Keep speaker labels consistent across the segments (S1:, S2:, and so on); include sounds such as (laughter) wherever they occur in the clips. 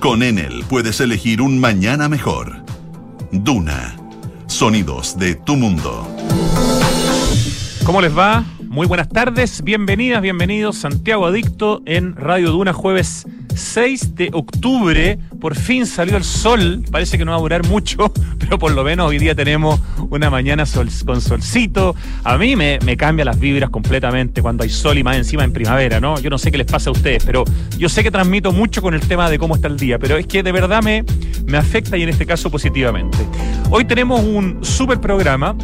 S1: con Enel puedes elegir un mañana mejor. Duna. Sonidos de tu mundo.
S2: ¿Cómo les va? Muy buenas tardes, bienvenidas, bienvenidos. Santiago Adicto en Radio Duna, jueves 6 de octubre. Por fin salió el sol. Parece que no va a durar mucho, (laughs) pero por lo menos hoy día tenemos una mañana con solcito. A mí me, me cambia las vibras completamente cuando hay sol y más encima en primavera, ¿no? Yo no sé qué les pasa a ustedes, pero yo sé que transmito mucho con el tema de cómo está el día, pero es que de verdad me, me afecta y en este caso positivamente. Hoy tenemos un super programa.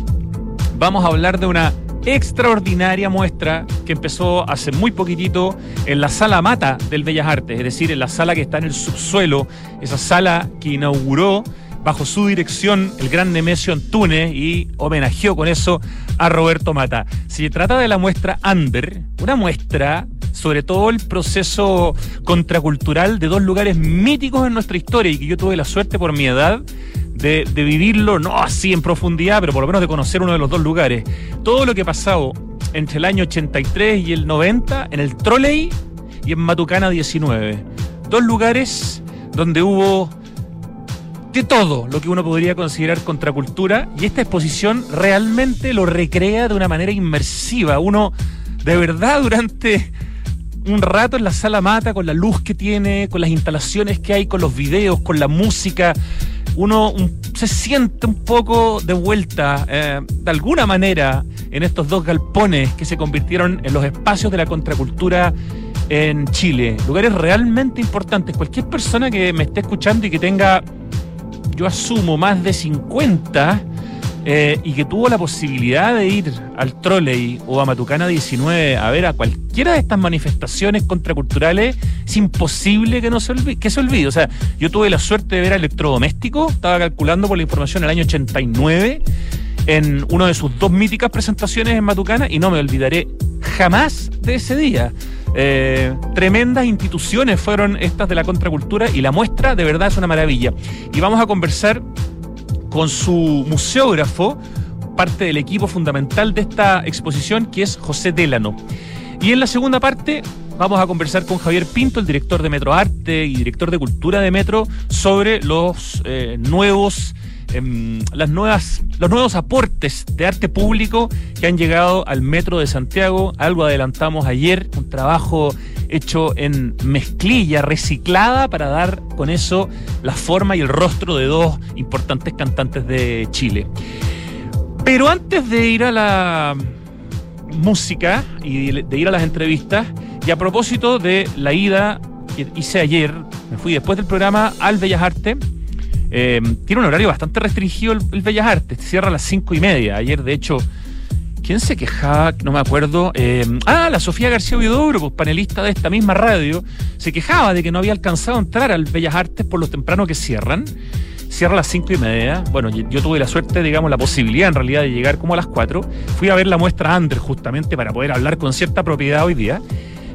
S2: Vamos a hablar de una extraordinaria muestra que empezó hace muy poquitito en la sala Mata del Bellas Artes, es decir, en la sala que está en el subsuelo, esa sala que inauguró bajo su dirección el gran Nemesio Antunes y homenajeó con eso a Roberto Mata. Se trata de la muestra Under, una muestra sobre todo el proceso contracultural de dos lugares míticos en nuestra historia y que yo tuve la suerte por mi edad de, vivirlo, no así en profundidad, pero por lo menos de conocer uno de los dos lugares. Todo lo que ha pasado entre el año 83 y el 90 en el Trolley y en Matucana 19. Dos lugares donde hubo de todo lo que uno podría considerar contracultura y esta exposición realmente lo recrea de una manera inmersiva. Uno de verdad durante un rato en la sala mata con la luz que tiene, con las instalaciones que hay, con los videos, con la música, uno se siente un poco de vuelta, eh, de alguna manera, en estos dos galpones que se convirtieron en los espacios de la contracultura en Chile. Lugares realmente importantes. Cualquier persona que me esté escuchando y que tenga, yo asumo, más de 50 eh, y que tuvo la posibilidad de ir al Trolley o a Matucana 19 a ver a cualquiera de estas manifestaciones contraculturales, es imposible que no se olvide, que se olvide. O sea, yo tuve la suerte de ver a Electrodoméstico, estaba calculando por la información el año 89 en una de sus dos míticas presentaciones en Matucana y no me olvidaré jamás de ese día. Eh, tremendas instituciones fueron estas de la contracultura y la muestra de verdad es una maravilla. Y vamos a conversar con su museógrafo, parte del equipo fundamental de esta exposición, que es José Délano. Y en la segunda parte vamos a conversar con Javier Pinto, el director de Metro Arte y director de Cultura de Metro, sobre los eh, nuevos em, las nuevas, los nuevos aportes de arte público que han llegado al Metro de Santiago. Algo adelantamos ayer, un trabajo hecho en mezclilla, reciclada, para dar con eso la forma y el rostro de dos importantes cantantes de Chile. Pero antes de ir a la música y de ir a las entrevistas, y a propósito de la ida que hice ayer, me fui después del programa al Bellas Artes. Eh, tiene un horario bastante restringido el, el Bellas Artes, cierra a las cinco y media. Ayer, de hecho, ¿Quién se quejaba? No me acuerdo. Eh, ah, la Sofía García Huidobro, pues, panelista de esta misma radio, se quejaba de que no había alcanzado a entrar al Bellas Artes por lo temprano que cierran. Cierra a las cinco y media. Bueno, yo, tuve la suerte, digamos, la posibilidad en realidad de llegar como a las cuatro. Fui a ver la muestra Ander justamente para poder hablar con cierta propiedad hoy día.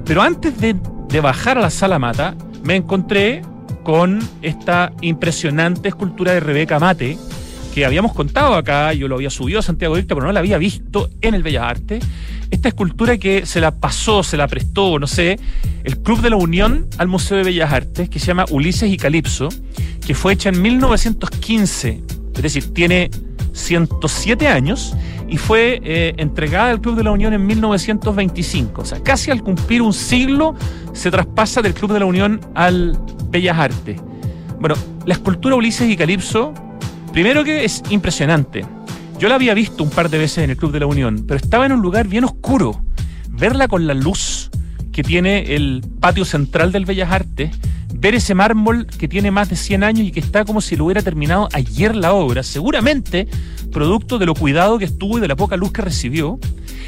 S2: Pero antes de, de bajar a la sala mata, me encontré con esta impresionante escultura de Rebeca Mate, que habíamos contado acá, yo lo había subido a Santiago Dicta, pero no la había visto en el Bellas Artes. Esta escultura que se la pasó, se la prestó, no sé, el Club de la Unión al Museo de Bellas Artes, que se llama Ulises y Calipso, que fue hecha en 1915, es decir, tiene 107 años y fue eh, entregada al Club de la Unión en 1925. O sea, casi al cumplir un siglo se traspasa del Club de la Unión al Bellas Artes. Bueno, la escultura Ulises y Calipso Primero que es impresionante. Yo la había visto un par de veces en el Club de la Unión, pero estaba en un lugar bien oscuro. Verla con la luz que tiene el patio central del Bellas Artes, ver ese mármol que tiene más de 100 años y que está como si lo hubiera terminado ayer la obra, seguramente producto de lo cuidado que estuvo y de la poca luz que recibió,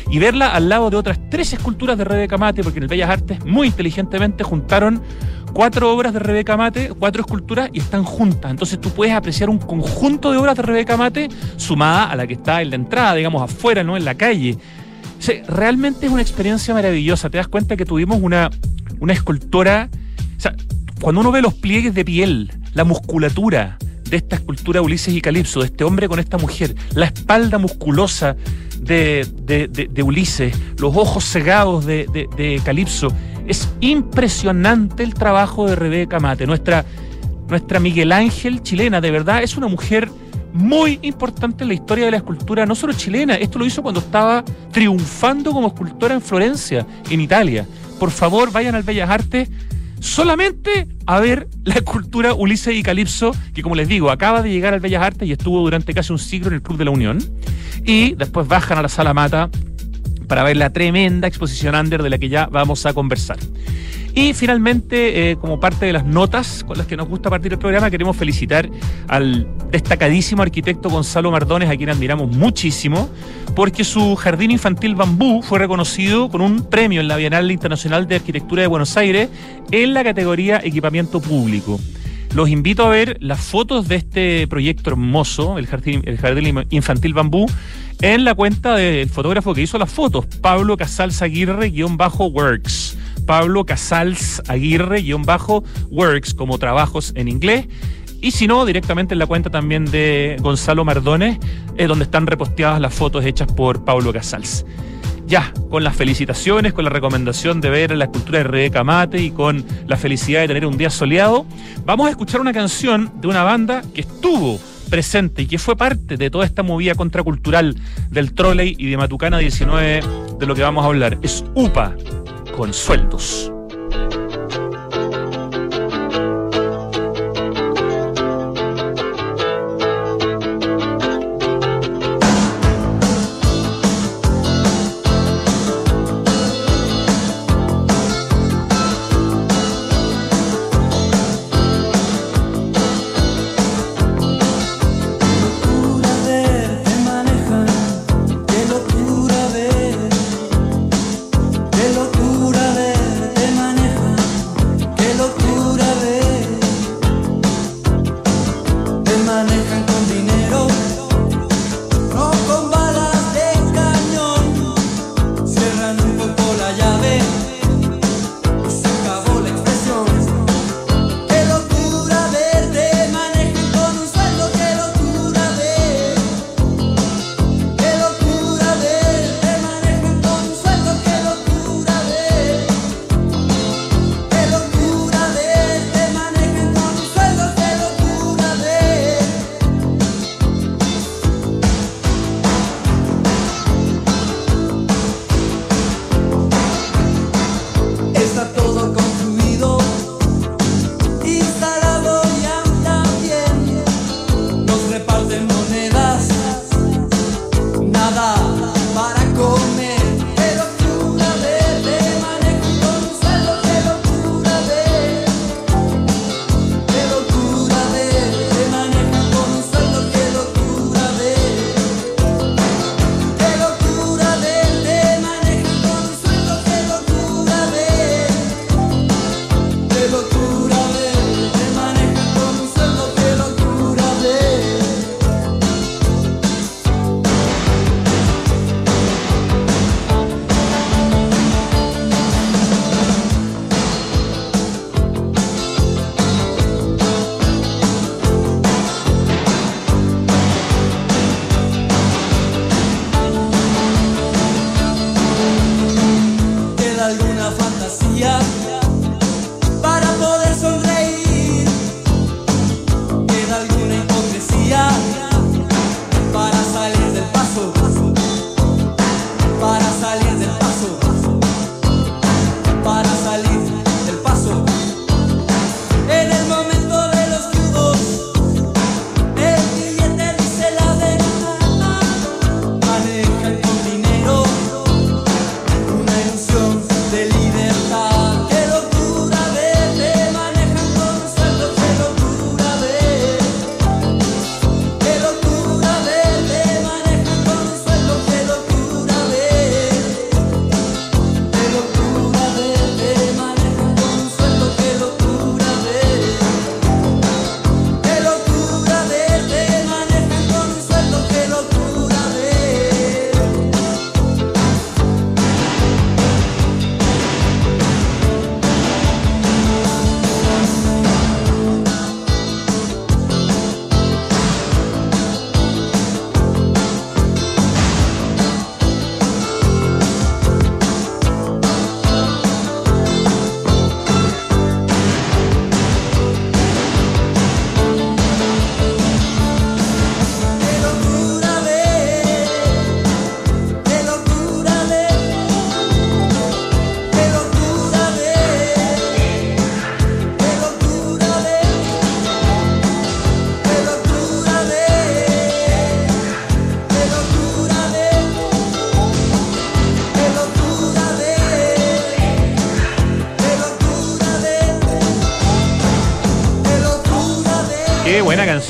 S2: y verla al lado de otras tres esculturas de Rebeca Mate, porque en el Bellas Artes muy inteligentemente juntaron cuatro obras de Rebeca Mate, cuatro esculturas y están juntas. Entonces tú puedes apreciar un conjunto de obras de Rebeca Mate sumada a la que está en la entrada, digamos, afuera, ¿no? En la calle. realmente es una experiencia maravillosa. Te das cuenta que tuvimos una, una escultora. O sea, cuando uno ve los pliegues de piel, la musculatura de esta escultura Ulises y Calipso, de este hombre con esta mujer, la espalda musculosa de, de Ulises, los ojos cegados de, Calipso, es impresionante el trabajo de Rebeca Mate, nuestra nuestra Miguel Ángel chilena, de verdad es una mujer muy importante en la historia de la escultura, no solo chilena, esto lo hizo cuando estaba triunfando como escultora en Florencia, en Italia. Por favor, vayan al Bellas Artes solamente a ver la escultura Ulises y Calipso, que como les digo, acaba de llegar al Bellas Artes y estuvo durante casi un siglo en el Club de la Unión. Y después bajan a la Sala Mata para ver la tremenda exposición under de la que ya vamos a conversar. Y finalmente, eh, como parte de las notas con las que nos gusta partir el programa, queremos felicitar al destacadísimo arquitecto Gonzalo Mardones, a quien admiramos muchísimo, porque su jardín infantil bambú fue reconocido con un premio en la Bienal Internacional de Arquitectura de Buenos Aires en la categoría Equipamiento Público. Los invito a ver las fotos de este proyecto hermoso, el jardín, el jardín infantil bambú, en la cuenta del fotógrafo que hizo las fotos, Pablo Casals Aguirre-Works. Pablo Casals Aguirre-Works como trabajos en inglés. Y si no, directamente en la cuenta también de Gonzalo Mardones, es donde están reposteadas las fotos hechas por Pablo Casals. Ya, con las felicitaciones, con la recomendación de ver la escultura de Rebeca Mate y con la felicidad de tener un día soleado, vamos a escuchar una canción de una banda que estuvo presente y que fue parte de toda esta movida contracultural del trolley y de Matucana 19 de lo que vamos a hablar. Es UPA, con sueldos.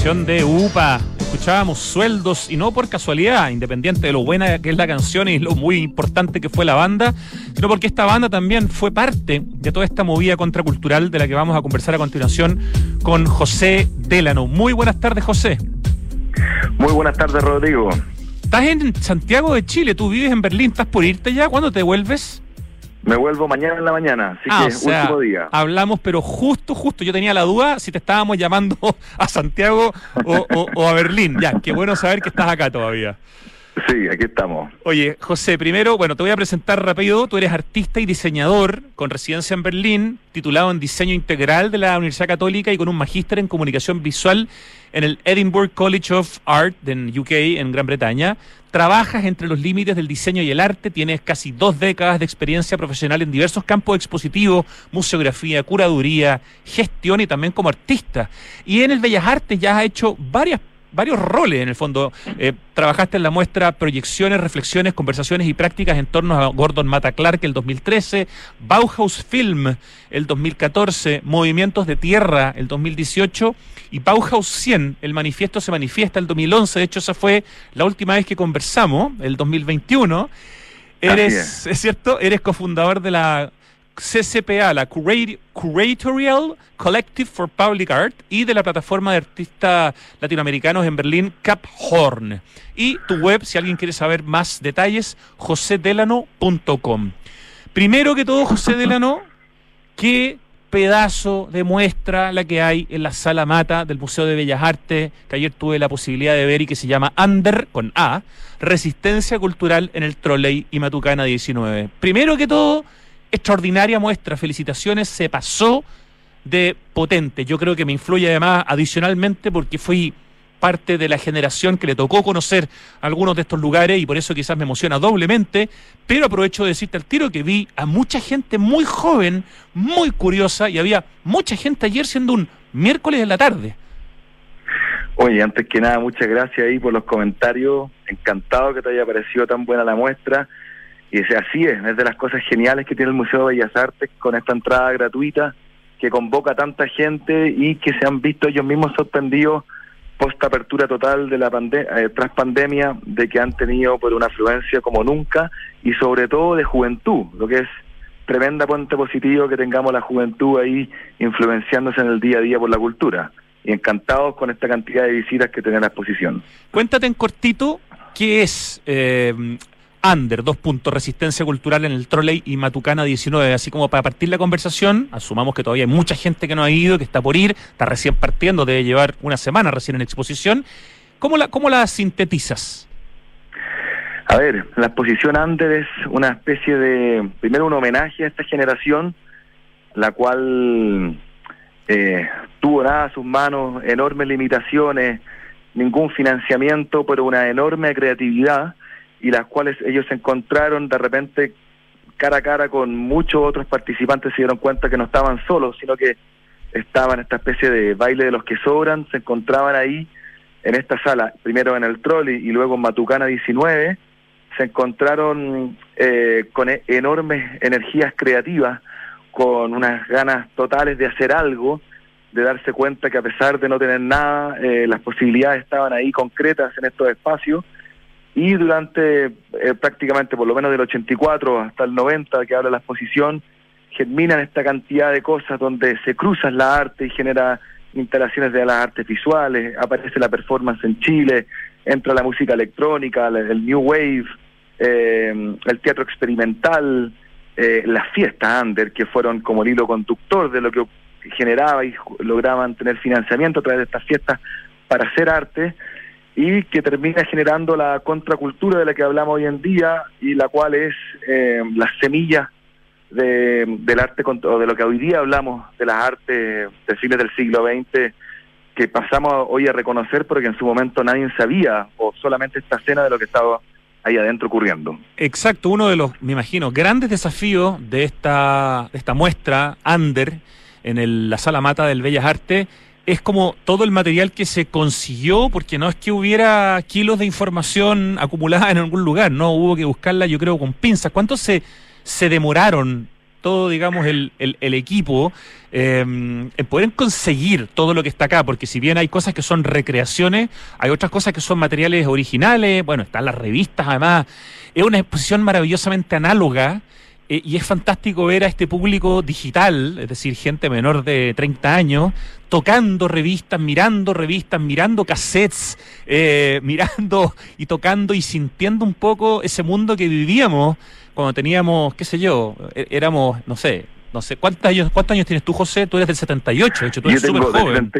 S2: De UPA. Escuchábamos sueldos y no por casualidad, independiente de lo buena que es la canción y lo muy importante que fue la banda, sino porque esta banda también fue parte de toda esta movida contracultural de la que vamos a conversar a continuación con José Delano. Muy buenas tardes, José.
S3: Muy buenas tardes, Rodrigo.
S2: Estás en Santiago de Chile, tú vives en Berlín, ¿estás por irte ya? ¿Cuándo te vuelves?
S3: Me vuelvo mañana en la mañana, así ah, que último día.
S2: Hablamos, pero justo, justo. Yo tenía la duda si te estábamos llamando (laughs) a Santiago o, a Berlín. Ya, qué bueno saber que estás acá todavía.
S3: Sí, aquí estamos.
S2: Oye, José, primero, bueno, te voy a presentar rápido. Tú eres artista y diseñador con residencia en Berlín, titulado en diseño integral de la Universidad Católica y con un magíster en comunicación visual en el Edinburgh College of Art en UK, en Gran Bretaña. Trabajas entre los límites del diseño y el arte, tienes casi dos décadas de experiencia profesional en diversos campos expositivos, museografía, curaduría, gestión y también como artista. Y en el Bellas Artes ya has hecho varias varios roles en el fondo. Eh, trabajaste en la muestra Proyecciones, Reflexiones, Conversaciones y Prácticas en torno a Gordon Mata Clark el 2013, Bauhaus Film el 2014, Movimientos de Tierra el 2018 y Bauhaus 100, el manifiesto se manifiesta el 2011. De hecho, esa fue la última vez que conversamos, el 2021. Eres, es cierto, eres cofundador de la CCPA, la Curatorial Collective for Public Art, y de la plataforma de artistas latinoamericanos en Berlín, Cap Horn. Y tu web, si alguien quiere saber más detalles, josedelano.com. Primero que todo, José Delano, ¿qué pedazo de muestra la que hay en la sala mata del Museo de Bellas Artes, que ayer tuve la posibilidad de ver y que se llama Under, con A, Resistencia Cultural en el Trolley y Matucana 19. Primero que todo, extraordinaria muestra, felicitaciones, se pasó de potente. Yo creo que me influye además adicionalmente porque fui parte de la generación que le tocó conocer algunos de estos lugares y por eso quizás me emociona doblemente, pero aprovecho de decirte al tiro que vi a mucha gente muy joven, muy curiosa y había mucha gente ayer siendo un miércoles en la tarde.
S3: Oye, antes que nada, muchas gracias ahí por los comentarios, encantado que te haya parecido tan buena la muestra y así es, es de las cosas geniales que tiene el Museo de Bellas Artes con esta entrada gratuita que convoca a tanta gente y que se han visto ellos mismos sorprendidos post apertura total de la pandemia, eh, tras pandemia, de que han tenido por una afluencia como nunca y sobre todo de juventud, lo que es tremenda puente positivo que tengamos la juventud ahí influenciándose en el día a día por la cultura. Y encantados con esta cantidad de visitas que tiene la exposición.
S2: Cuéntate en cortito qué es eh, Under, dos puntos, resistencia cultural en el Trolley y Matucana 19. Así como para partir la conversación, asumamos que todavía hay mucha gente que no ha ido, que está por ir, está recién partiendo, debe llevar una semana recién en exposición. ¿Cómo la, cómo la sintetizas?
S3: A ver, la exposición Under es una especie de, primero un homenaje a esta generación, la cual eh, tuvo nada a sus manos, enormes limitaciones, ningún financiamiento, pero una enorme creatividad y las cuales ellos se encontraron de repente cara a cara con muchos otros participantes, se dieron cuenta que no estaban solos, sino que estaban esta especie de baile de los que sobran, se encontraban ahí en esta sala, primero en el trolley y luego en Matucana 19, se encontraron eh, con e-, enormes energías creativas, con unas ganas totales de hacer algo, de darse cuenta que a pesar de no tener nada, eh, las posibilidades estaban ahí concretas en estos espacios y durante eh, prácticamente por lo menos del 84 hasta el 90 que habla la exposición, germinan esta cantidad de cosas donde se cruzan la arte y genera instalaciones de las artes visuales, aparece la performance en Chile, entra la música electrónica, el New Wave, eh, el teatro experimental, eh, las fiestas under, que fueron como el hilo conductor de lo que generaba y lograban tener financiamiento a través de estas fiestas para hacer arte y que termina generando la contracultura de la que hablamos hoy en día y la cual es eh, las semillas de, del arte o de lo que hoy día hablamos de las artes de fines del siglo XX que pasamos hoy a reconocer porque en su momento nadie sabía o solamente esta escena de lo que estaba ahí adentro ocurriendo.
S2: Exacto, uno de los, me imagino, grandes desafíos de esta, esta muestra, Under, en la sala mata del Bellas Artes, es como todo el material que se consiguió, porque no es que hubiera kilos de información acumulada en algún lugar, no, hubo que buscarla yo creo con pinzas. ¿Cuánto se, se demoraron todo, digamos, el, el, equipo eh, en poder conseguir todo lo que está acá, porque si bien hay cosas que son recreaciones, hay otras cosas que son materiales originales, bueno, están las revistas además, es una exposición maravillosamente análoga eh, y es fantástico ver a este público digital, es decir, gente menor de 30 años, tocando revistas, mirando revistas, mirando cassettes, eh, (laughs) mirando y tocando y sintiendo un poco ese mundo que vivíamos cuando teníamos, qué sé yo, e-, éramos, no sé, no sé, ¿cuántos años, ¿cuántos años tienes tú, José? Tú eres del 78, de hecho, tú eres súper joven.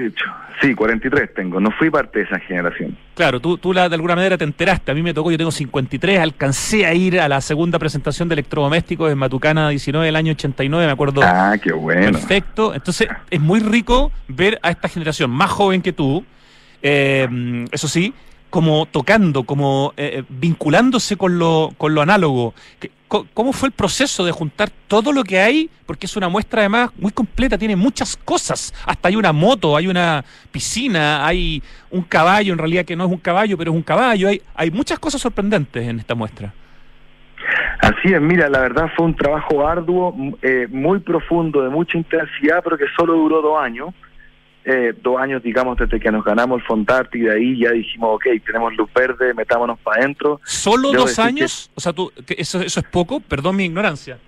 S3: Sí, 43 tengo, no fui parte de esa generación.
S2: Claro, tú, tú la, de alguna manera te enteraste, a mí me tocó, yo tengo 53, alcancé a ir a la segunda presentación de electrodomésticos en Matucana 19 del año 89, me acuerdo.
S3: Ah, qué bueno.
S2: Perfecto, entonces es muy rico ver a esta generación más joven que tú, eh, eso sí, como tocando, como eh, eh, vinculándose con lo, con lo análogo. ¿Cómo fue el proceso de juntar todo lo que hay? Porque es una muestra además muy completa, tiene muchas cosas. Hasta hay una moto, hay una piscina, hay un caballo, en realidad que no es un caballo, pero es un caballo. Hay, hay muchas cosas sorprendentes en esta muestra.
S3: Así es, mira, la verdad fue un trabajo arduo, eh, muy profundo, de mucha intensidad, pero que solo duró dos años eh, dos años, digamos, desde que nos ganamos el Fontart y de ahí ya dijimos, ok, tenemos luz verde, metámonos para adentro.
S2: ¿Solo dos años? O sea, tú, eso, ¿eso es poco? Perdón mi ignorancia.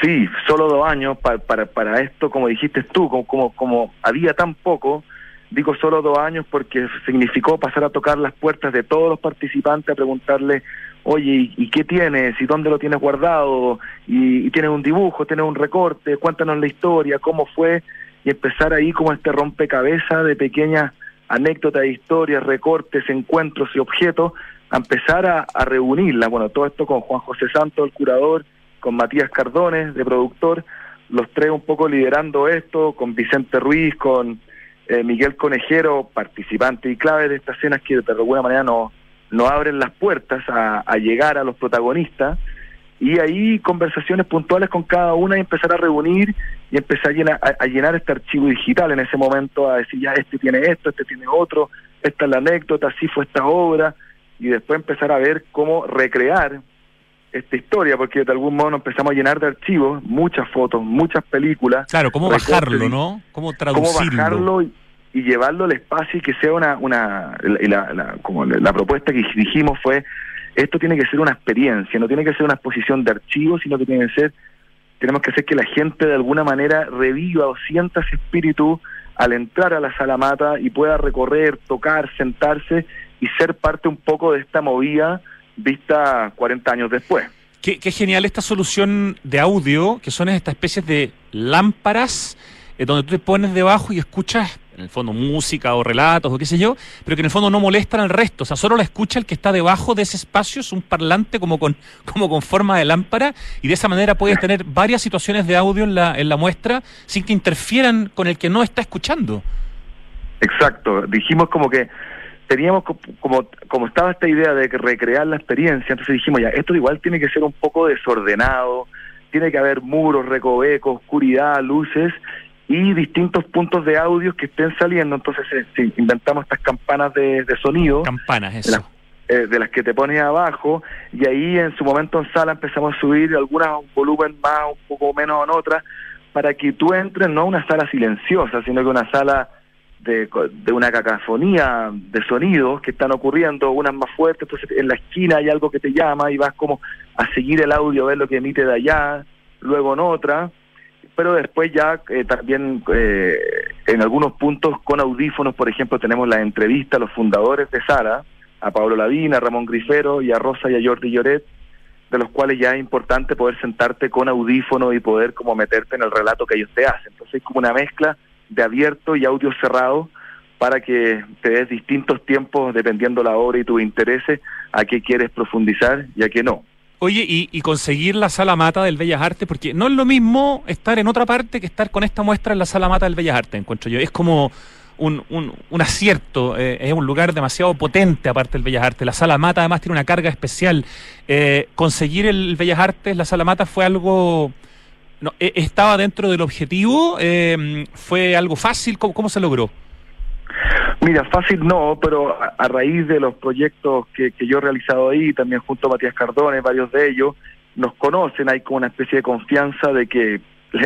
S3: Sí, solo dos años para, para, para esto, como dijiste tú, como, como, como había tan poco, digo solo dos años porque significó pasar a tocar las puertas de todos los participantes a preguntarle, oye, ¿y qué tienes? ¿Y dónde lo tienes guardado? ¿Y, y tienes un dibujo? ¿Tienes un recorte? Cuéntanos la historia, ¿cómo fue? Y empezar ahí como este rompecabezas de pequeñas anécdotas, historias, recortes, encuentros y objetos, a empezar a, a reunirla. Bueno, todo esto con Juan José Santos, el curador, con Matías Cardones, de productor, los tres un poco liderando esto, con Vicente Ruiz, con eh, Miguel Conejero, participante y clave de estas escenas que de alguna manera nos no abren las puertas a llegar a los protagonistas y ahí conversaciones puntuales con cada una y empezar a reunir y empezar a llenar, a, llenar este archivo digital en ese momento, a decir ya este tiene esto, este tiene otro, esta es la anécdota, así fue esta obra, y después empezar a ver cómo recrear esta historia, porque de algún modo nos empezamos a llenar de archivos, muchas fotos, muchas películas.
S2: Claro, cómo bajarlo, ¿no? Cómo traducirlo.
S3: Cómo bajarlo y, llevarlo al espacio y que sea una, una la, como la propuesta que dijimos fue esto tiene que ser una experiencia, no tiene que ser una exposición de archivos, sino que tiene que ser, tenemos que hacer que la gente de alguna manera reviva o sienta ese espíritu al entrar a la sala mata y pueda recorrer, tocar, sentarse y ser parte un poco de esta movida vista 40 años después.
S2: Qué, genial esta solución de audio, que son estas especies de lámparas eh, donde tú te pones debajo y escuchas en el fondo música o relatos o qué sé yo, pero que en el fondo no molestan al resto, o sea, solo la escucha el que está debajo de ese espacio, es un parlante como con, (laughs) como con forma de lámpara, y de esa manera puedes tener varias situaciones de audio en la, en la muestra sin que interfieran con el que no está escuchando.
S3: Exacto, dijimos como que teníamos como, como estaba esta idea de recrear la experiencia, entonces dijimos ya, esto igual tiene que ser un poco desordenado, tiene que haber muros, recovecos, oscuridad, luces, y distintos puntos de audio que estén saliendo. Entonces eh, inventamos estas campanas de, sonido.
S2: Campanas, eso.
S3: De las, eh, de las que te pones abajo y ahí en su momento en sala empezamos a subir algunas un volumen más, un poco menos en otras, para que tú entres no a una sala silenciosa, sino que una sala de, de una cacofonía de sonidos que están ocurriendo, unas más fuertes, entonces en la esquina hay algo que te llama y vas como a seguir el audio, a ver lo que emite de allá, luego en otra, pero después ya eh, también eh, en algunos puntos con audífonos, por ejemplo, tenemos la entrevista a los fundadores de Sara, a Pablo Ladina, a Ramón Grifero y a Rosa y a Jordi Lloret, de los cuales ya es importante poder sentarte con audífono y poder como meterte en el relato que ellos te hacen. Entonces es como una mezcla de abierto y audio cerrado para que te des distintos tiempos dependiendo la obra y tus intereses a qué quieres profundizar y a qué no.
S2: Oye, y, conseguir la sala mata del Bellas Artes, porque no es lo mismo estar en otra parte que estar con esta muestra en la sala mata del Bellas Artes, encuentro yo. Es como un, un, acierto, eh, es un lugar demasiado potente aparte del Bellas Artes. La sala mata además tiene una carga especial. Eh, conseguir el Bellas Artes, la sala mata, fue algo... No, e, ¿Estaba dentro del objetivo? Eh, ¿Fue algo fácil? ¿Cómo se logró?
S3: Mira, fácil no, pero a, raíz de los proyectos que, yo he realizado ahí, también junto a Matías Cardones, varios de ellos, nos conocen, hay como una especie de confianza de que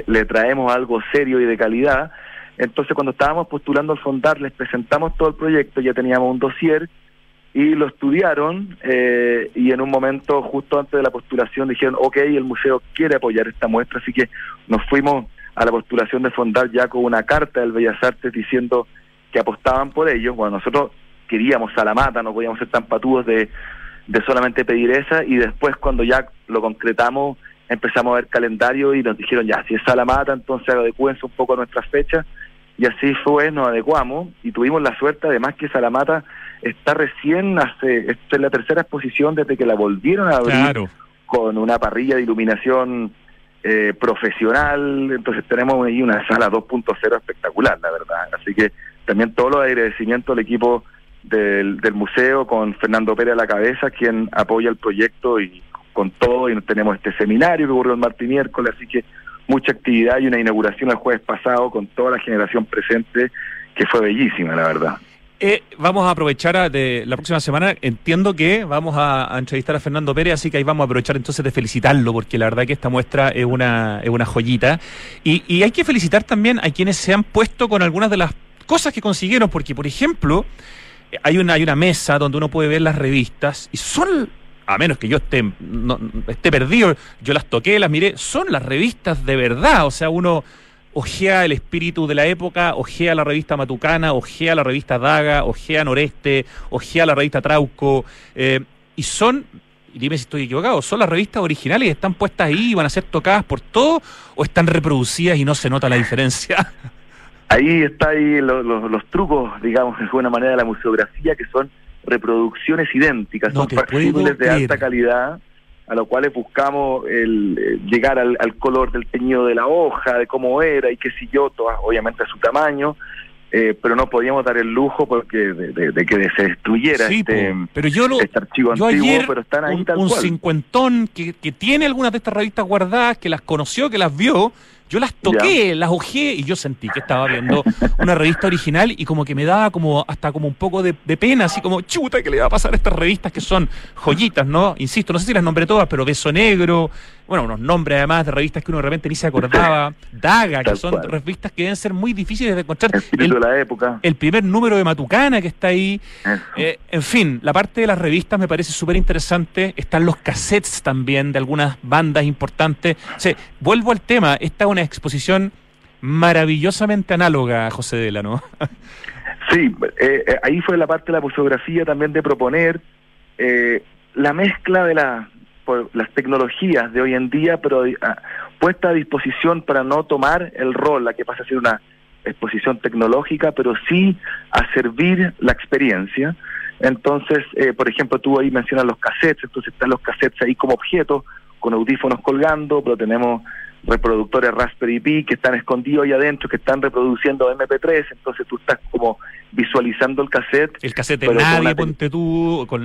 S3: le, traemos algo serio y de calidad. Entonces, cuando estábamos postulando al Fondar, les presentamos todo el proyecto, ya teníamos un dossier y lo estudiaron eh, y en un momento, justo antes de la postulación, dijeron, ok, el museo quiere apoyar esta muestra, así que nos fuimos a la postulación de Fondar ya con una carta del Bellas Artes diciendo que apostaban por ellos. Bueno, nosotros queríamos Salamata, no podíamos ser tan patudos de, de solamente pedir esa y después cuando ya lo concretamos empezamos a ver calendario y nos dijeron ya, si es Salamata, entonces adecúense un poco a nuestras fechas y así fue, nos adecuamos y tuvimos la suerte además que Salamata está recién hace, esta es la tercera exposición desde que la volvieron a abrir con una parrilla de iluminación eh, profesional, entonces tenemos ahí una sala 2.0 espectacular, la verdad. Así que también todo los agradecimientos al equipo del, del museo con Fernando Pérez a la cabeza, quien apoya el proyecto y con todo, y tenemos este seminario que ocurrió el martes miércoles, así que mucha actividad y una inauguración el jueves pasado con toda la generación presente, que fue bellísima, la verdad.
S2: Eh, vamos a aprovechar de la próxima semana. Entiendo que vamos a, entrevistar a Fernando Pérez, así que ahí vamos a aprovechar entonces de felicitarlo, porque la verdad que esta muestra es una, es una joyita. Y, y hay que felicitar también a quienes se han puesto con algunas de las cosas que consiguieron, porque por ejemplo, hay una, hay una mesa donde uno puede ver las revistas y son a menos que yo esté, no, esté perdido, yo las toqué, las miré, son las revistas de verdad, o sea, uno ojea el espíritu de la época, ojea la revista Matucana, ojea la revista Daga, ojea Noreste, ojea la revista Trauco, eh, y son, dime si estoy equivocado, son las revistas originales y están puestas ahí van a ser tocadas por todo, o están reproducidas y no se nota la diferencia. (laughs)
S3: Ahí está ahí los trucos, digamos, de alguna manera de la museografía, que son reproducciones idénticas, son facsímiles de alta calidad a los cuales buscamos el, eh, llegar al, color del teñido de la hoja, de cómo era y qué sé yo, obviamente a su tamaño, eh, pero no podíamos dar el lujo porque de, que se destruyera este,
S2: pero yo este archivo antiguo, pero están ahí un, tal un cincuentón que, que tiene algunas de estas revistas guardadas, que las conoció, que las vio, yo las toqué, las ojeé y yo sentí que estaba viendo una revista original y como que me daba como hasta como un poco de, pena, así como chuta que le va a pasar a estas revistas que son joyitas, ¿no? Insisto, no sé si las nombré todas, pero Beso Negro, bueno, unos nombres además de revistas que uno de repente ni se acordaba, (laughs) Daga, que son revistas que deben ser muy difíciles de encontrar.
S3: El, de la época.
S2: El primer número de Matucana que está ahí. Eh, en fin, la parte de las revistas me parece súper interesante. Están los cassettes también de algunas bandas importantes. O vuelvo al tema, esta es una exposición maravillosamente análoga, José Dela, ¿no? (laughs)
S3: sí, eh, eh, ahí fue la parte de la fotografía también de proponer la mezcla de la por las tecnologías de hoy en día, pero ah, puesta a disposición para no tomar el rol, la que pasa a ser una exposición tecnológica, pero sí a servir la experiencia. Entonces, eh, por ejemplo, tú ahí mencionas los cassettes, entonces están los cassettes ahí como objetos, con audífonos colgando, pero tenemos reproductores Raspberry Pi que están escondidos ahí adentro, que están reproduciendo MP3, entonces tú estás como visualizando el cassette.
S2: El cassette de Nadie, ponte tú, o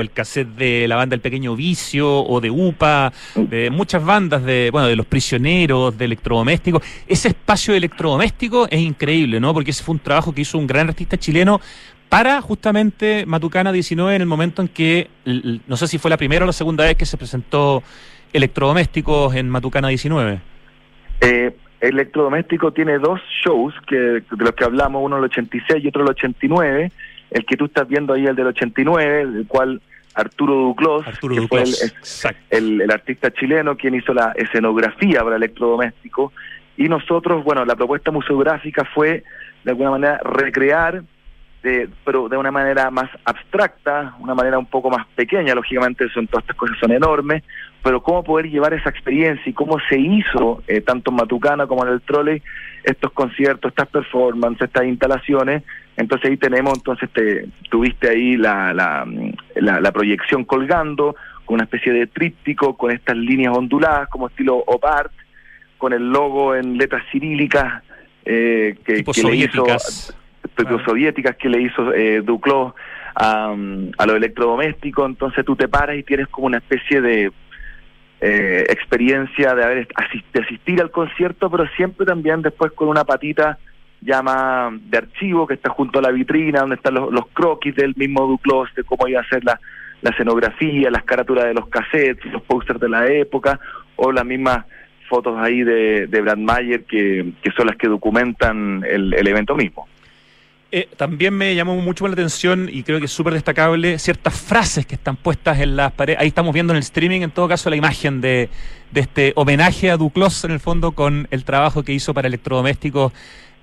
S2: el cassette de la banda El Pequeño Vicio, o de UPA, de muchas bandas, de bueno de Los Prisioneros, de Electrodomésticos. Ese espacio de electrodoméstico es increíble, ¿no? Porque ese fue un trabajo que hizo un gran artista chileno para justamente Matucana 19 en el momento en que, no sé si fue la primera o la segunda vez que se presentó electrodomésticos en Matucana 19?
S3: Eh, electrodoméstico tiene dos shows que de los que hablamos, uno el 86 y otro el 89. El que tú estás viendo ahí, el del 89, el cual Arturo Duclos, que fue el, el, artista chileno quien hizo la escenografía para electrodoméstico. Y nosotros, bueno, la propuesta museográfica fue de alguna manera recrear pero de una manera más abstracta, una manera un poco más pequeña, lógicamente son, todas estas cosas son enormes, pero cómo poder llevar esa experiencia y cómo se hizo, eh, tanto en Matucana como en el Trolley, estos conciertos, estas performances, estas instalaciones, entonces ahí tenemos, entonces te, tuviste ahí la, la, la, proyección colgando, con una especie de tríptico, con estas líneas onduladas como estilo opart, con el logo en letras cirílicas eh, que, que le hizo soviéticas que le hizo eh, Duclos a, a lo electrodoméstico, entonces tú te paras y tienes como una especie de eh, experiencia de haber de asistir al concierto, pero siempre también después con una patita llama de archivo que está junto a la vitrina, donde están los, croquis del mismo Duclos, de cómo iba a ser la, la escenografía, las carátulas de los cassettes, los pósters de la época, o las mismas fotos ahí de, de Brad Mayer que, que son las que documentan el, el evento mismo.
S2: Eh, también me llamó mucho la atención y creo que es súper destacable ciertas frases que están puestas en las paredes. Ahí estamos viendo en el streaming, en todo caso, la imagen de, de este homenaje a Duclos, en el fondo, con el trabajo que hizo para electrodomésticos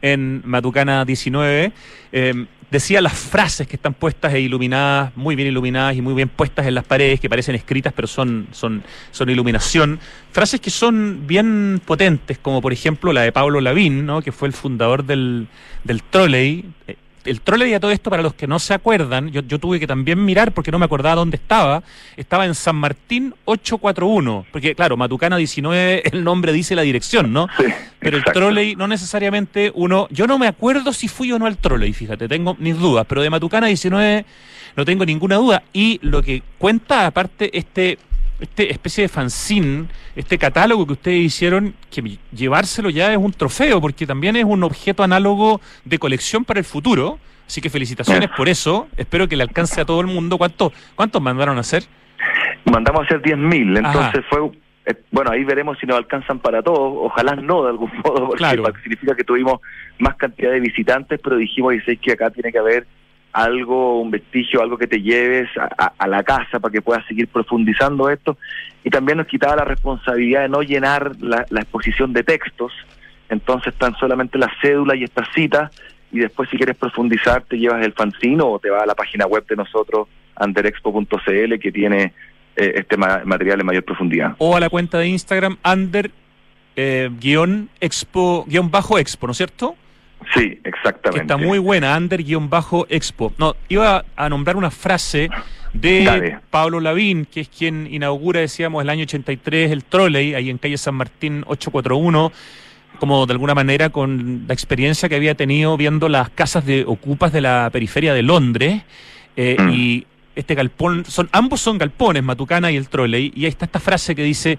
S2: en Matucana 19. Eh, decía las frases que están puestas e iluminadas, muy bien iluminadas y muy bien puestas en las paredes, que parecen escritas, pero son, son, son iluminación. Frases que son bien potentes, como por ejemplo la de Pablo Lavín, ¿no? que fue el fundador del, del trolley, eh, el trolley a todo esto, para los que no se acuerdan, yo, yo, tuve que también mirar porque no me acordaba dónde estaba. Estaba en San Martín 841. Porque, claro, Matucana 19, (laughs) el nombre dice la dirección, ¿no?
S3: Sí,
S2: pero
S3: exacto.
S2: el trolley no necesariamente uno. Yo no me acuerdo si fui o no al trolley, fíjate, tengo mis dudas. Pero de Matucana 19 no tengo ninguna duda. Y lo que cuenta, aparte, este este especie de fanzine, este catálogo que ustedes hicieron, que llevárselo ya es un trofeo, porque también es un objeto análogo de colección para el futuro. Así que felicitaciones por eso. Espero que le alcance a todo el mundo. ¿Cuántos cuántos mandaron a hacer?
S3: Mandamos a hacer 10.000, entonces Ajá. fue... Eh, bueno, ahí veremos si nos alcanzan para todos. Ojalá no, de algún modo, porque
S2: claro.
S3: significa que tuvimos más cantidad de visitantes, pero dijimos, y que acá tiene que haber algo, un vestigio, algo que te lleves a, la casa para que puedas seguir profundizando esto. Y también nos quitaba la responsabilidad de no llenar la, exposición de textos, entonces están solamente las cédulas y estas citas, y después si quieres profundizar te llevas el fanzino o te vas a la página web de nosotros, anderexpo.cl, que tiene eh, este ma material en mayor profundidad.
S2: O a la cuenta de Instagram, under eh, guion guion bajo expo, ¿no es cierto?
S3: Sí, exactamente.
S2: Que está muy buena, under-expo. No, iba a nombrar una frase de
S3: Dale.
S2: Pablo Lavín, que es quien inaugura, decíamos, el año 83 el trolley, ahí en calle San Martín 841, como de alguna manera con la experiencia que había tenido viendo las casas de ocupas de la periferia de Londres. Eh, mm. Y este galpón, son, ambos son galpones, Matucana y el trolley, y ahí está esta frase que dice,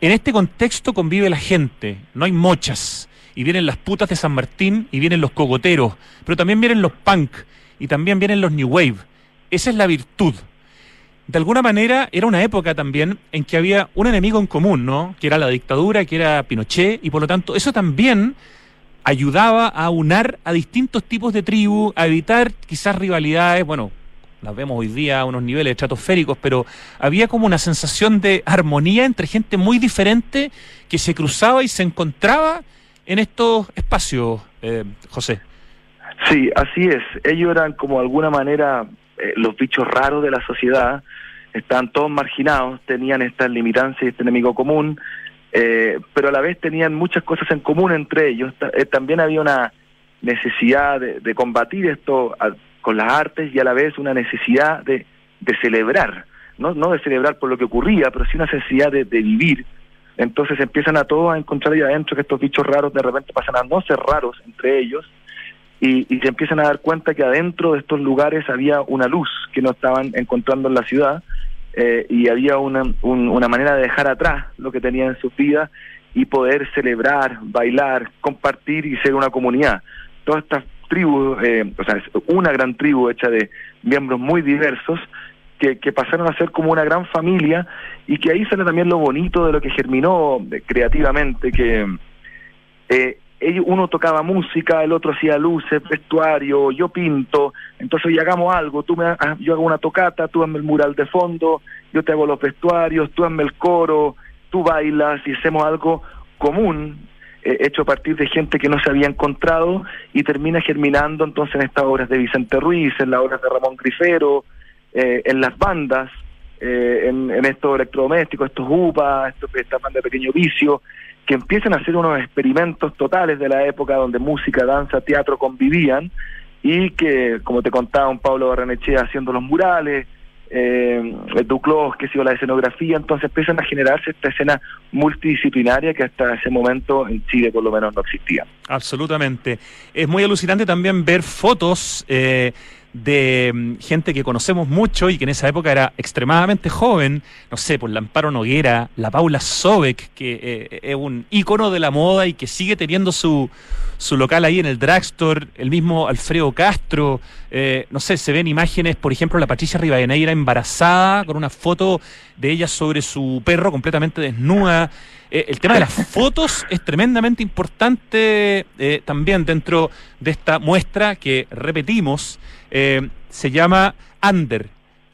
S2: en este contexto convive la gente, no hay mochas y vienen las putas de San Martín y vienen los cogoteros, pero también vienen los punk y también vienen los new wave. Esa es la virtud. De alguna manera era una época también en que había un enemigo en común, ¿no? Que era la dictadura, que era Pinochet, y por lo tanto eso también ayudaba a unar a distintos tipos de tribus, a evitar quizás rivalidades, bueno, las vemos hoy día a unos niveles estratosféricos, pero había como una sensación de armonía entre gente muy diferente que se cruzaba y se encontraba en estos espacios, eh, José.
S3: Sí, así es. Ellos eran como de alguna manera eh, los bichos raros de la sociedad, estaban todos marginados, tenían esta limitancia y este enemigo común, eh, pero a la vez tenían muchas cosas en común entre ellos. Eh, también había una necesidad de, combatir esto con las artes y a la vez una necesidad de, celebrar, ¿no? no de celebrar por lo que ocurría, pero sí una necesidad de vivir entonces empiezan a todos a encontrar ahí adentro que estos bichos raros de repente pasan a no ser raros entre ellos y, se empiezan a dar cuenta que adentro de estos lugares había una luz que no estaban encontrando en la ciudad eh, y había una, un, una manera de dejar atrás lo que tenían en sus vidas y poder celebrar, bailar, compartir y ser una comunidad. Todas estas tribus, eh, o sea, una gran tribu hecha de miembros muy diversos, que, pasaron a ser como una gran familia y que ahí sale también lo bonito de lo que germinó creativamente, que eh, uno tocaba música, el otro hacía luces, vestuario, yo pinto, entonces hagamos algo, tú me, yo hago una tocata, tú hazme el mural de fondo, yo te hago los vestuarios, tú hazme el coro, tú bailas y hacemos algo común, eh, hecho a partir de gente que no se había encontrado y termina germinando entonces en estas obras de Vicente Ruiz, en las obras de Ramón Grifero, eh, en las bandas, eh, en, en, estos electrodomésticos, estos UPA, estos, estas bandas de pequeño vicio, que empiezan a hacer unos experimentos totales de la época donde música, danza, teatro convivían y que, como te contaba un Pablo Barrenechea haciendo los murales, eh, Duclos, que ha sido la escenografía, entonces empiezan a generarse esta escena multidisciplinaria que hasta ese momento en Chile por lo menos no existía.
S2: Absolutamente. Es muy alucinante también ver fotos eh, de mm, gente que conocemos mucho y que en esa época era extremadamente joven, no sé, por la Amparo Noguera, la Paula Sobek, que eh, es un ícono de la moda y que sigue teniendo su, su local ahí en el drugstore, el mismo Alfredo Castro, eh, no sé, se ven imágenes, por ejemplo, la Patricia Rivadeneira embarazada con una foto de ella sobre su perro completamente desnuda. Eh, el tema de las (laughs) fotos es tremendamente importante eh, también dentro de esta muestra que repetimos, se llama Under,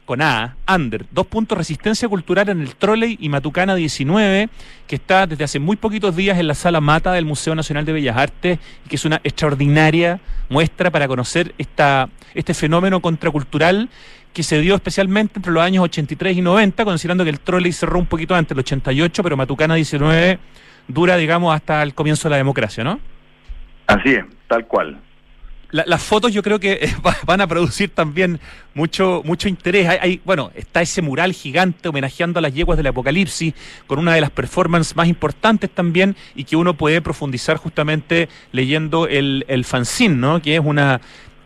S2: con A, Under, dos puntos resistencia cultural en el Trolley y Matucana 19, que está desde hace muy poquitos días en la sala Mata del Museo Nacional de Bellas Artes y que es una extraordinaria muestra para conocer esta, este fenómeno contracultural que se dio especialmente entre los años 83 y 90, considerando que el Trolley cerró un poquito antes, el 88, pero Matucana 19 dura, digamos, hasta el comienzo de la democracia, ¿no?
S3: Así es, tal cual
S2: las fotos yo creo que eh, van a producir también mucho, mucho interés. Hay, bueno, está ese mural gigante homenajeando a las yeguas del apocalipsis, con una de las performances más importantes también, y que uno puede profundizar justamente leyendo el, el fanzine, ¿no? Que es una,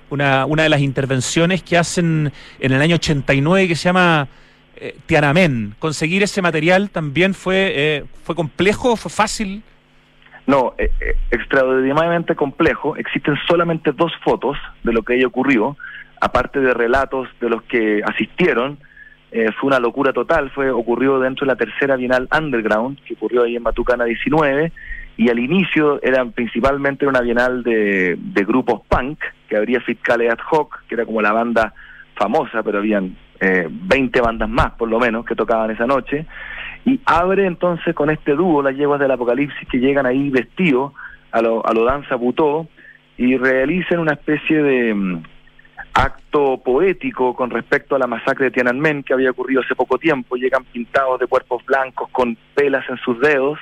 S2: una, una de las intervenciones que hacen en el año 89 que se llama eh, Tiananmen. Conseguir ese material también fue, eh, fue complejo, fue fácil.
S3: No, eh, eh, extraordinariamente complejo. Existen solamente dos fotos de lo que ahí ocurrió, aparte de relatos de los que asistieron. Eh, fue una locura total, fue ocurrió dentro de la tercera Bienal Underground, que ocurrió ahí en Matucana 19, y al inicio eran principalmente una Bienal de, grupos punk, que habría Fitcale Ad Hoc, que era como la banda famosa, pero habían eh, 20 bandas más por lo menos que tocaban esa noche, y abre entonces con este dúo, las yeguas del apocalipsis, que llegan ahí vestidos a lo, a lo danza butó y realizan una especie de mm, acto poético con respecto a la masacre de Tiananmen que había ocurrido hace poco tiempo. Llegan pintados de cuerpos blancos con pelas en sus dedos.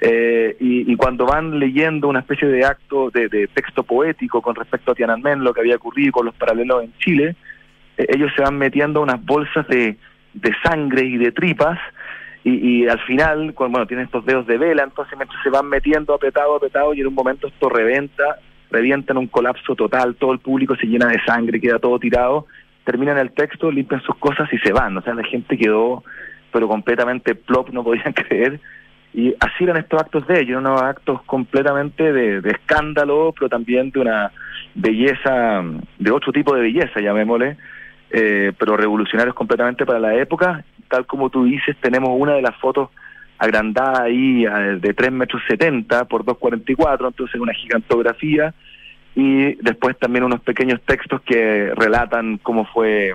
S3: Eh, y, cuando van leyendo una especie de acto de, texto poético con respecto a Tiananmen, lo que había ocurrido con los paralelos en Chile, eh, ellos se van metiendo unas bolsas de, de sangre y de tripas y, al final, bueno, tiene estos dedos de vela, entonces mientras se van metiendo apretado, apretado, y en un momento esto reventa, revienta en un colapso total, todo el público se llena de sangre, queda todo tirado, terminan el texto, limpian sus cosas y se van, o sea, la gente quedó, pero completamente plop, no podían (laughs) creer, y así eran estos actos de ellos, unos actos completamente de, de escándalo, pero también de una belleza, de otro tipo de belleza, llamémosle, eh, pero revolucionarios completamente para la época. Tal como tú dices, tenemos una de las fotos agrandada ahí de 3 metros 70 por 2,44, entonces una gigantografía, y después también unos pequeños textos que relatan cómo fue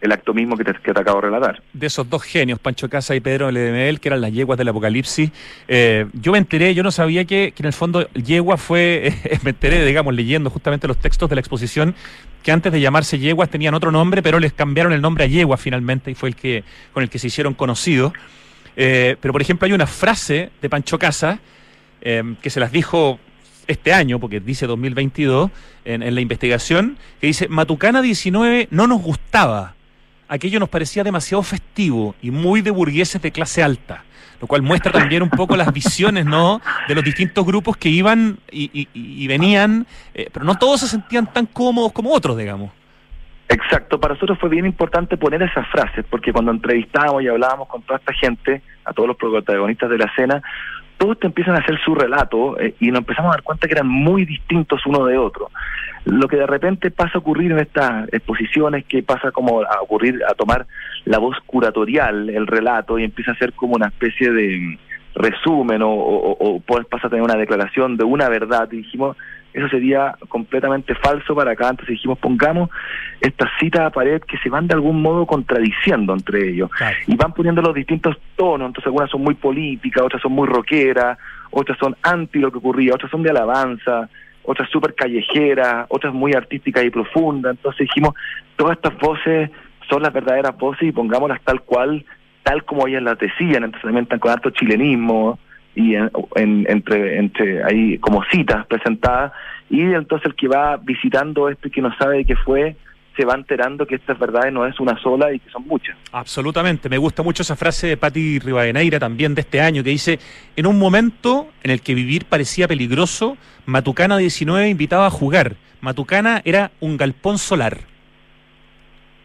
S3: el acto mismo que te, acabo de relatar.
S2: De esos dos genios, Pancho Casa y Pedro Ledemel, que eran las yeguas del apocalipsis, eh, yo me enteré, yo no sabía que, que en el fondo yegua fue, (laughs) me enteré, digamos, leyendo justamente los textos de la exposición, que antes de llamarse yeguas tenían otro nombre, pero les cambiaron el nombre a yegua finalmente y fue el que con el que se hicieron conocidos. Eh, pero, por ejemplo, hay una frase de Pancho Casa eh, que se las dijo este año, porque dice 2022 en, en la investigación, que dice, Matucana 19 no nos gustaba aquello nos parecía demasiado festivo y muy de burgueses de clase alta, lo cual muestra también un poco las visiones, ¿no? De los distintos grupos que iban y, venían, eh, pero no todos se sentían tan cómodos como otros, digamos.
S3: Exacto, para nosotros fue bien importante poner esas frases, porque cuando entrevistábamos y hablábamos con toda esta gente, a todos los protagonistas de la escena, todos te empiezan a hacer su relato eh, y nos empezamos a dar cuenta que eran muy distintos uno de otro. Lo que de repente pasa a ocurrir en estas exposiciones, que pasa como a ocurrir, a tomar la voz curatorial, el relato, y empieza a ser como una especie de resumen o, o, o, pasa a tener una declaración de una verdad. Y dijimos, eso sería completamente falso para acá. Entonces dijimos, pongamos estas citas a pared que se van de algún modo contradiciendo entre ellos. Y van poniendo los distintos tonos. Entonces algunas son muy políticas, otras son muy rockeras, otras son anti lo que ocurría, otras son de alabanza, otras súper callejeras, otras muy artísticas y profundas. Entonces dijimos, todas estas voces son las verdaderas voces y pongámoslas tal cual, tal como ellas las decían. Entonces también están con alto chilenismo y en, entre entre ahí como citas presentadas y entonces el que va visitando esto y que no sabe de qué fue se va enterando que estas verdades no es una sola y que son muchas.
S2: Absolutamente, me gusta mucho esa frase de Patti Rivadeneira también de este año que dice, en un momento en el que vivir parecía peligroso, Matucana 19 invitaba a jugar. Matucana era un galpón solar.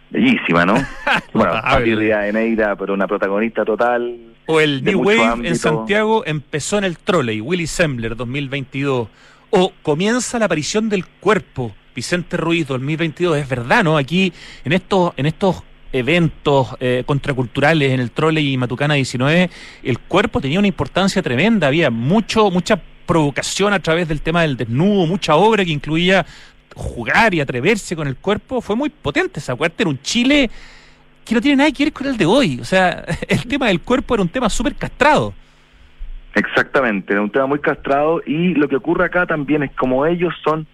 S3: bellísima, ¿no? (laughs) bueno, Patti Neira, pero una protagonista total.
S2: O el New Wave en Santiago empezó en el Trolley, Willy Sembler 2022. O comienza la aparición del cuerpo, Vicente Ruiz 2022. Es verdad, ¿no? Aquí en estos, en estos eventos eh, contraculturales en el Trolley y Matucana 19, el cuerpo tenía una importancia tremenda. Había mucho, mucha provocación a través del tema del desnudo, mucha obra que incluía jugar y atreverse con el cuerpo. Fue muy potente esa cuarta. Era un Chile que no tiene nada que ver con el de hoy. O sea, (laughs) el tema del cuerpo era un tema súper castrado.
S3: Exactamente, era un tema muy castrado y lo que ocurre acá también es como ellos son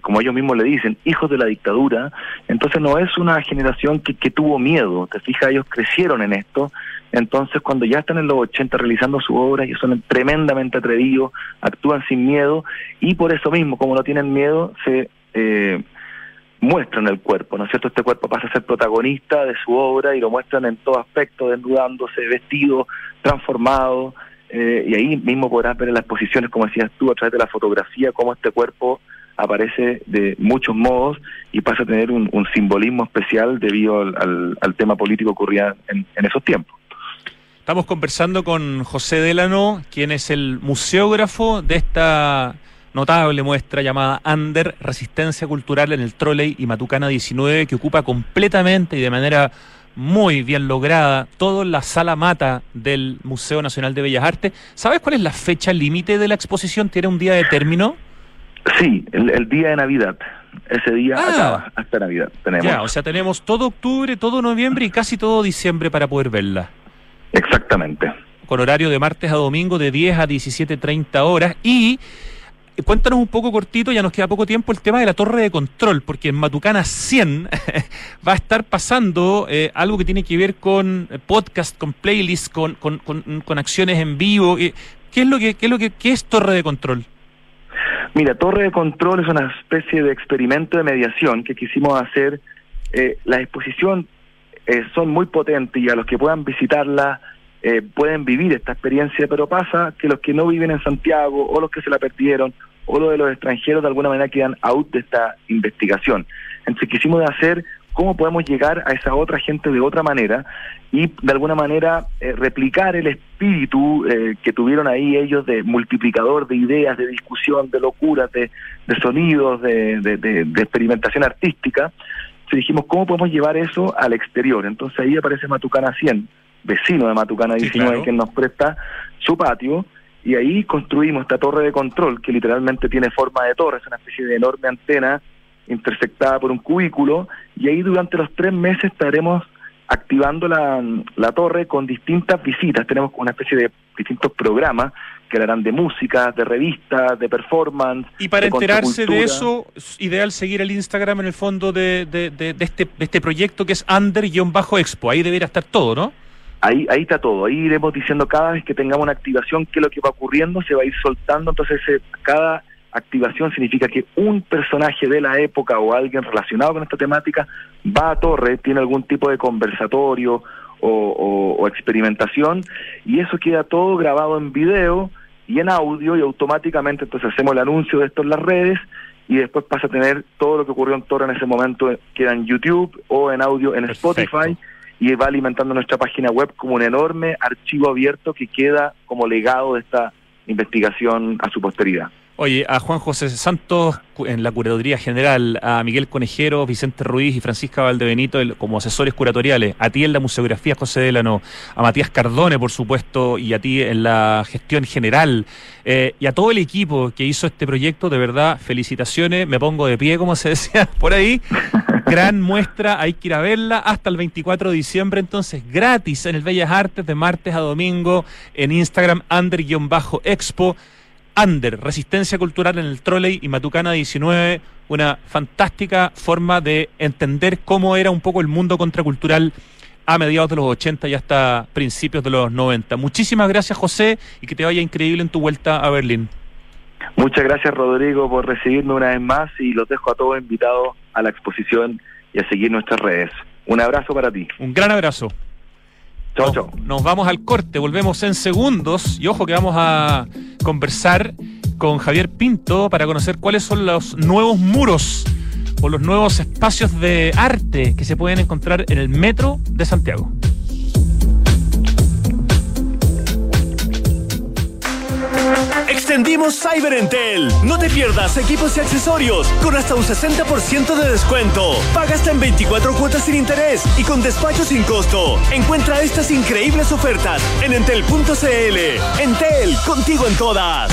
S3: como ellos mismos le dicen, hijos de la dictadura, entonces no es una generación que, que tuvo miedo, te fijas, ellos crecieron en esto, entonces cuando ya están en los 80 realizando su obra, ellos son tremendamente atrevidos, actúan sin miedo y por eso mismo, como no tienen miedo, se eh, muestran el cuerpo, ¿no es cierto? Este cuerpo pasa a ser protagonista de su obra y lo muestran en todo aspecto, desnudándose, vestido, transformado, eh, y ahí mismo podrás ver en las exposiciones, como decías tú, a través de la fotografía, cómo este cuerpo aparece de muchos modos y pasa a tener un, simbolismo especial debido al, tema político ocurría en, esos tiempos.
S2: Estamos conversando con José Delano, quien es el museógrafo de esta notable muestra llamada Under Resistencia Cultural en el Trolley y Matucana 19, que ocupa completamente y de manera muy bien lograda toda la sala mata del Museo Nacional de Bellas Artes. ¿Sabes cuál es la fecha límite de la exposición? ¿Tiene un día de término?
S3: Sí, el, día de Navidad. Ese día ah. acaba hasta Navidad. Tenemos.
S2: Ya, o sea, tenemos todo octubre, todo noviembre y casi todo diciembre para poder verla.
S3: Exactamente.
S2: Con horario de martes a domingo de 10 a 17.30 horas. Y cuéntanos un poco cortito, ya nos queda poco tiempo, el tema de la torre de control, porque en Matucana 100 (laughs) va a estar pasando eh, algo que tiene que ver con podcast, con playlists, con, con, con, acciones en vivo. ¿Qué es lo que, qué es lo que qué es torre de control?
S3: Mira, Torre de Control es una especie de experimento de mediación que quisimos hacer. Eh, la exposición eh, son muy potentes y a los que puedan visitarla eh, pueden vivir esta experiencia, pero pasa que los que no viven en Santiago o los que se la perdieron o los de los extranjeros de alguna manera quedan out de esta investigación. Entonces quisimos hacer cómo podemos llegar a esa otra gente de otra manera y de alguna manera eh, replicar el espíritu eh, que tuvieron ahí ellos de multiplicador de ideas, de discusión, de locuras, de, sonidos, de, de, experimentación artística. Entonces dijimos, ¿cómo podemos llevar eso al exterior? Entonces ahí aparece Matucana 100, vecino de Matucana 19, que nos presta su patio, y ahí construimos esta torre de control que literalmente tiene forma de torre, es una especie de enorme antena intersectada por un cubículo y ahí durante los tres meses estaremos activando la, la torre con distintas visitas. Tenemos una especie de distintos programas que harán de música, de revistas, de performance.
S2: Y para enterarse de eso, es ideal seguir el Instagram en el fondo de, de, de, este, de este proyecto que es under-expo. Ahí debería estar todo, ¿no?
S3: Ahí, ahí está todo. Ahí iremos diciendo cada vez que tengamos una activación qué es lo que va ocurriendo, se va a ir soltando. Entonces, cada activación significa que un personaje de la época o alguien relacionado con esta temática va a Torre, tiene algún tipo de conversatorio o, experimentación y eso queda todo grabado en video y en audio y automáticamente entonces hacemos el anuncio de esto en las redes y después pasa a tener todo lo que ocurrió en Torre en ese momento, queda en YouTube o en audio en Spotify y va alimentando nuestra página web como un enorme archivo abierto que queda como legado de esta investigación a su posteridad.
S2: Oye, a Juan José Santos en la Curaduría General, a Miguel Conejero, Vicente Ruiz y Francisca Valdebenito como asesores curatoriales, a ti en la museografía José Delano, a Matías Cardone, por supuesto, y a ti en la gestión general, eh, y a todo el equipo que hizo este proyecto, de verdad, felicitaciones, me pongo de pie, como se decía (laughs) por ahí. Gran muestra, hay que ir a verla hasta el 24 de diciembre, entonces gratis en el Bellas Artes de martes a domingo en Instagram, under-expo. Under, Resistencia Cultural en el Trolley y Matucana 19, una fantástica forma de entender cómo era un poco el mundo contracultural a mediados de los 80 y hasta principios de los 90. Muchísimas gracias José y que te vaya increíble en tu vuelta a Berlín.
S3: Muchas gracias Rodrigo por recibirme una vez más y los dejo a todos invitados a la exposición y a seguir nuestras redes. Un abrazo para ti.
S2: Un gran abrazo. Nos, vamos al corte, volvemos en segundos y ojo que vamos a conversar con Javier Pinto para conocer cuáles son los nuevos muros por los nuevos espacios de arte que se pueden encontrar en el metro de Santiago.
S4: Extendimos Cyber Entel. No te pierdas equipos y accesorios con hasta un 60% de descuento. Paga hasta en 24 cuotas sin interés y con despacho sin costo. Encuentra estas increíbles ofertas en entel.cl. Entel, contigo en todas.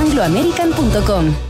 S5: angloamerican.com.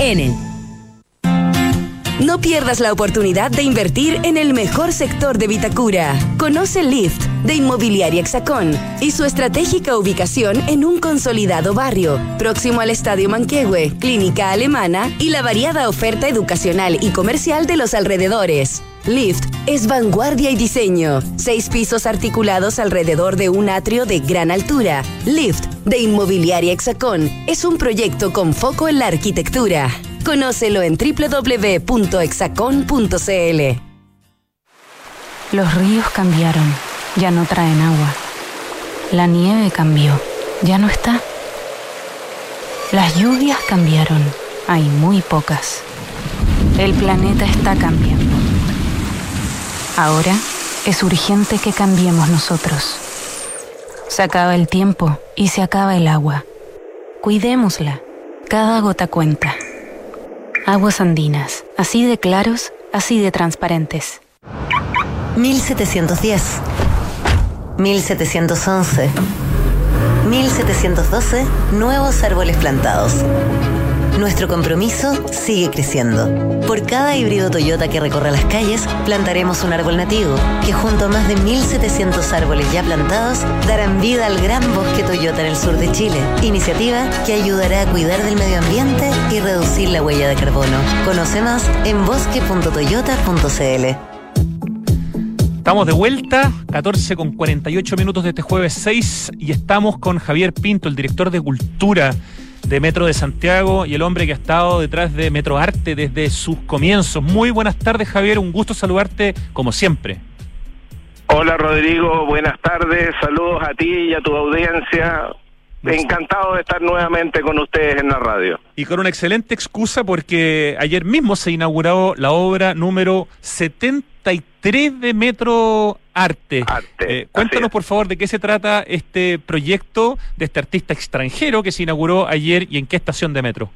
S5: Enel. No pierdas la oportunidad de invertir en el mejor sector de Vitacura. Conoce Lift de Inmobiliaria Hexacón y su estratégica ubicación en un consolidado barrio, próximo al Estadio Manquehue, Clínica Alemana y la variada oferta educacional y comercial de los alrededores. Lift es vanguardia y diseño. Seis pisos articulados alrededor de un atrio de gran altura. Lift de Inmobiliaria Hexacón es un proyecto con foco en la arquitectura. Conócelo en www.exacon.cl.
S6: Los ríos cambiaron, ya no traen agua. La nieve cambió, ya no está. Las lluvias cambiaron, hay muy pocas. El planeta está cambiando. Ahora es urgente que cambiemos nosotros. Se acaba el tiempo y se acaba el agua. Cuidémosla. Cada gota cuenta. Aguas andinas, así de claros, así de transparentes.
S7: 1710. 1711. 1712. Nuevos árboles plantados. Nuestro compromiso sigue creciendo. Por cada híbrido Toyota que recorra las calles, plantaremos un árbol nativo, que junto a más de 1.700 árboles ya plantados, darán vida al gran bosque Toyota en el sur de Chile. Iniciativa que ayudará a cuidar del medio ambiente y reducir la huella de carbono. Conoce más en bosque.toyota.cl.
S2: Estamos de vuelta, 14 con 48 minutos de este jueves 6 y estamos con Javier Pinto, el director de Cultura de Metro de Santiago y el hombre que ha estado detrás de Metro Arte desde sus comienzos. Muy buenas tardes, Javier. Un gusto saludarte como siempre.
S8: Hola, Rodrigo. Buenas tardes. Saludos a ti y a tu audiencia. Encantado de estar nuevamente con ustedes en la radio.
S2: Y con una excelente excusa porque ayer mismo se inauguró la obra número 73 de Metro Arte. Eh, cuéntanos por favor de qué se trata este proyecto de este artista extranjero que se inauguró ayer y en qué estación de metro.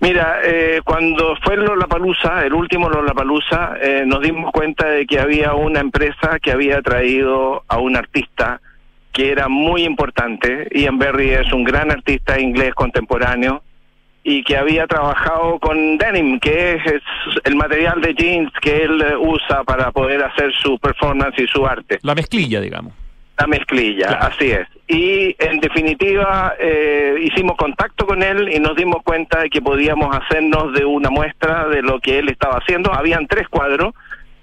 S8: Mira, eh, cuando fue Lollapalooza, el último Lollapalooza, eh, nos dimos cuenta de que había una empresa que había traído a un artista que era muy importante. Ian Berry es un gran artista inglés contemporáneo y que había trabajado con denim, que es, el material de jeans que él usa para poder hacer su performance y su arte.
S2: La mezclilla, digamos.
S8: La mezclilla, así es. Y en definitiva eh, hicimos contacto con él y nos dimos cuenta de que podíamos hacernos de una muestra de lo que él estaba haciendo. Habían tres cuadros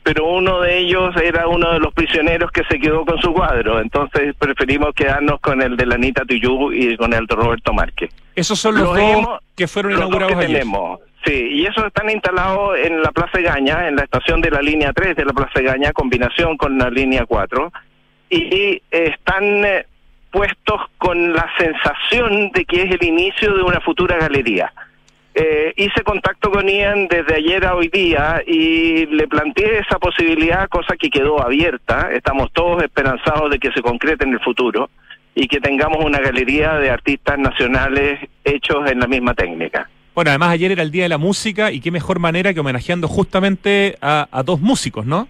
S8: pero uno de ellos era uno de los prisioneros que se quedó con su cuadro, entonces preferimos quedarnos con el de la Anita Tuyú y con el de Roberto Márquez.
S2: Esos son los, dos que fueron inaugurados
S8: que tenemos. Sí, y esos están instalados en la Plaza Gaña, en la estación de la línea 3 de la Plaza Gaña, combinación con la línea 4, y están eh, puestos con la sensación de que es el inicio de una futura galería. Eh, hice contacto con Ian desde ayer a hoy día y le planteé esa posibilidad, cosa que quedó abierta. Estamos todos esperanzados de que se concrete en el futuro y que tengamos una galería de artistas nacionales hechos en la misma técnica.
S2: Bueno, además ayer era el Día de la Música y qué mejor manera que homenajeando justamente a, a dos músicos, ¿no?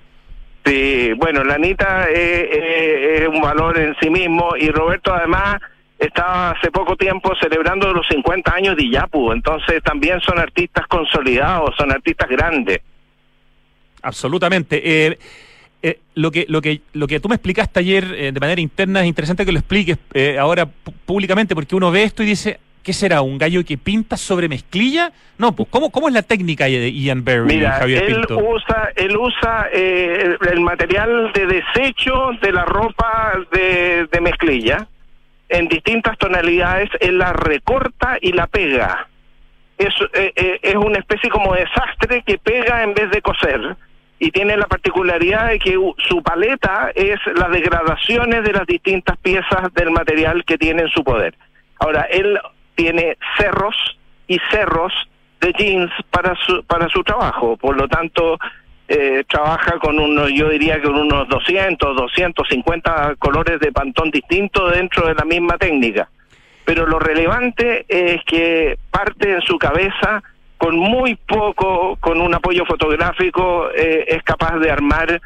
S8: Sí, bueno, la Anita es un valor en sí mismo y Roberto además estaba hace poco tiempo celebrando los 50 años de Iyapu, entonces también son artistas consolidados, son artistas grandes.
S2: Absolutamente. Eh, eh, lo que lo que lo que tú me explicaste ayer eh, de manera interna es interesante que lo expliques eh, ahora públicamente porque uno ve esto y dice ¿Qué será? ¿Un gallo que pinta sobre mezclilla? No, pues ¿cómo, cómo es la técnica de Ian Berry,
S8: Mira,
S2: Javier
S8: él usa, él usa eh, el material de desecho de la ropa de, de mezclilla en distintas tonalidades, él la recorta y la pega. Es, es una especie como de sastre que pega en vez de coser y tiene la particularidad de que su paleta es las degradaciones de las distintas piezas del material que tiene en su poder. Ahora, él tiene cerros y cerros de jeans para su, para su trabajo. Por lo tanto, eh, trabaja con unos, yo diría que con unos 200, 250 colores de pantón distintos dentro de la misma técnica. Pero lo relevante es que parte en su cabeza con muy poco, con un apoyo fotográfico, eh, es capaz de armar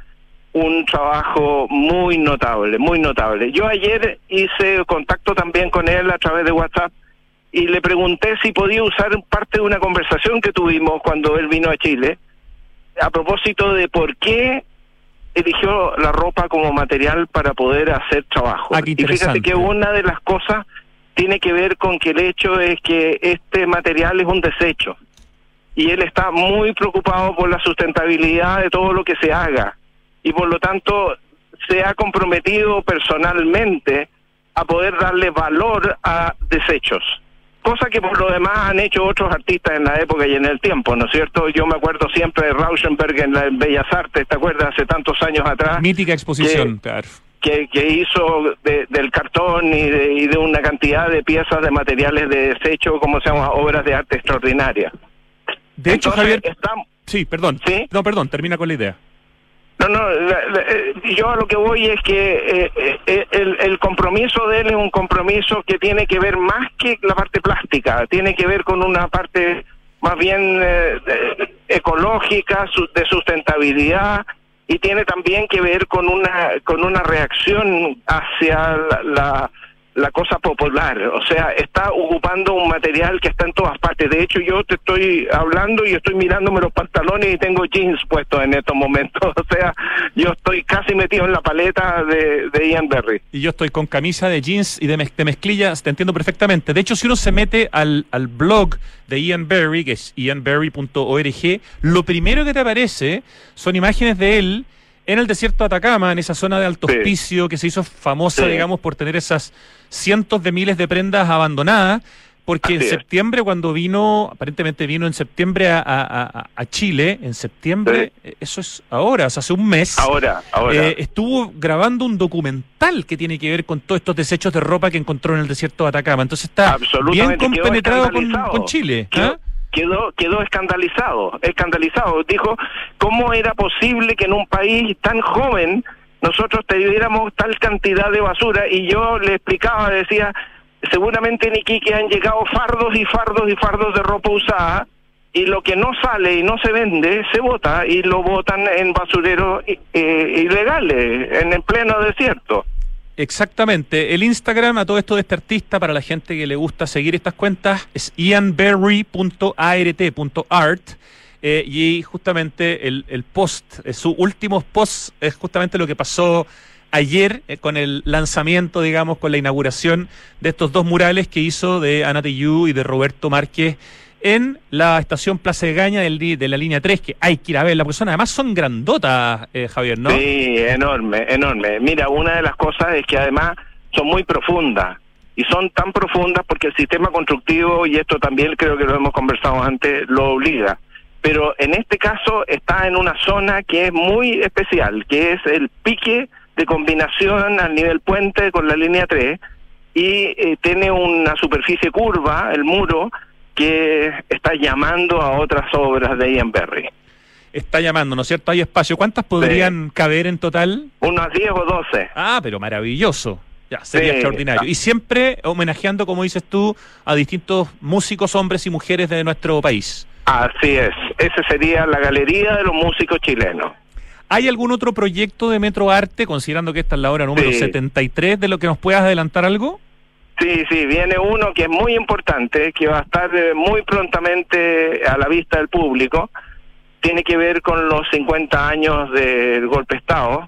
S8: un trabajo muy notable, muy notable. Yo ayer hice contacto también con él a través de WhatsApp y le pregunté si podía usar parte de una conversación que tuvimos cuando él vino a Chile a propósito de por qué eligió la ropa como material para poder hacer trabajo.
S2: Ah,
S8: y fíjate que una de las cosas tiene que ver con que el hecho es que este material es un desecho y él está muy preocupado por la sustentabilidad de todo lo que se haga y por lo tanto se ha comprometido personalmente a poder darle valor a desechos cosa que por lo demás han hecho otros artistas en la época y en el tiempo, ¿no es cierto? Yo me acuerdo siempre de Rauschenberg en, la, Bellas Artes, ¿te acuerdas? Hace tantos años atrás.
S2: Mítica exposición,
S8: que, Que, hizo del cartón y de, y de, una cantidad de piezas de materiales de desecho, como se llama, obras de arte extraordinarias.
S2: De hecho, Javier... Sí, perdón. ¿Sí? No, perdón, termina con la idea.
S8: No, no, eh, yo a lo que voy es que eh, eh, el, el, compromiso de él es un compromiso que tiene que ver más que la parte plástica, tiene que ver con una parte más bien ecológica, de sustentabilidad y tiene también que ver con una con una reacción hacia la la cosa popular, o sea, está ocupando un material que está en todas partes. De hecho, yo te estoy hablando y estoy mirándome los pantalones y tengo jeans puestos en estos momentos. (laughs) O sea, yo estoy casi metido en la paleta de, Ian Berry.
S2: Y yo estoy con camisa de jeans y de, mezclillas, te entiendo perfectamente. De hecho, si uno se mete al, al blog de Ian Berry, que es ianberry.org, lo primero que te aparece son imágenes de él en el desierto de Atacama, en esa zona de alto hospicio que se hizo famosa, digamos, por tener esas cientos de miles de prendas abandonadas, porque en septiembre, cuando vino, aparentemente vino en septiembre a, Chile, en septiembre, eh, eso es ahora, o sea, hace un mes.
S8: Ahora, ahora.
S2: Eh, estuvo grabando un documental que tiene que ver con todos estos desechos de ropa que encontró en el desierto de Atacama. Entonces está bien compenetrado con, Chile. ¿ah?
S8: Quedó quedó escandalizado, escandalizado. Dijo, ¿cómo era posible que en un país tan joven nosotros tuviéramos tal cantidad de basura? Y yo le explicaba, decía, seguramente en Iquique han llegado fardos y fardos y fardos de ropa usada y lo que no sale y no se vende se bota y lo botan en basureros eh, ilegales, en el pleno desierto.
S2: Exactamente. El Instagram a todo esto de este artista, para la gente que le gusta seguir estas cuentas, es ianberry.art.art. Eh, y justamente el, el post, eh, su último post es justamente lo que pasó ayer eh, con el lanzamiento, digamos, con la inauguración de estos dos murales que hizo de Ana Tijoux y de Roberto Márquez en la estación Plaza de Gaña de la línea 3, que hay que ir a ver la persona. Además son grandotas, eh, Javier, ¿no?
S8: Sí, enorme, enorme. Mira, una de las cosas es que además son muy profundas. Y son tan profundas porque el sistema constructivo, y esto también creo que lo hemos conversado antes, lo obliga. Pero en este caso está en una zona que es muy especial, que es el pique de combinación al nivel puente con la línea 3 y eh, tiene una superficie curva, el muro, que está llamando a otras obras de Ian Berry.
S2: Está llamando, ¿no es cierto? Hay espacio. ¿Cuántas podrían caber en total?
S8: Unas 10 o 12.
S2: Ah, pero maravilloso. Ya, sería
S8: Sí.
S2: extraordinario. Y siempre homenajeando, como dices tú, a distintos músicos, hombres y mujeres de nuestro país.
S8: Así es, esa sería la galería de los músicos chilenos.
S2: ¿Hay algún otro proyecto de Metro Arte, considerando que esta es la hora número
S8: Sí.
S2: 73, de lo que nos puedas adelantar algo?
S8: Sí, sí, viene uno que es muy importante, que va a estar eh, muy prontamente a la vista del público. Tiene que ver con los 50 años del golpe de Estado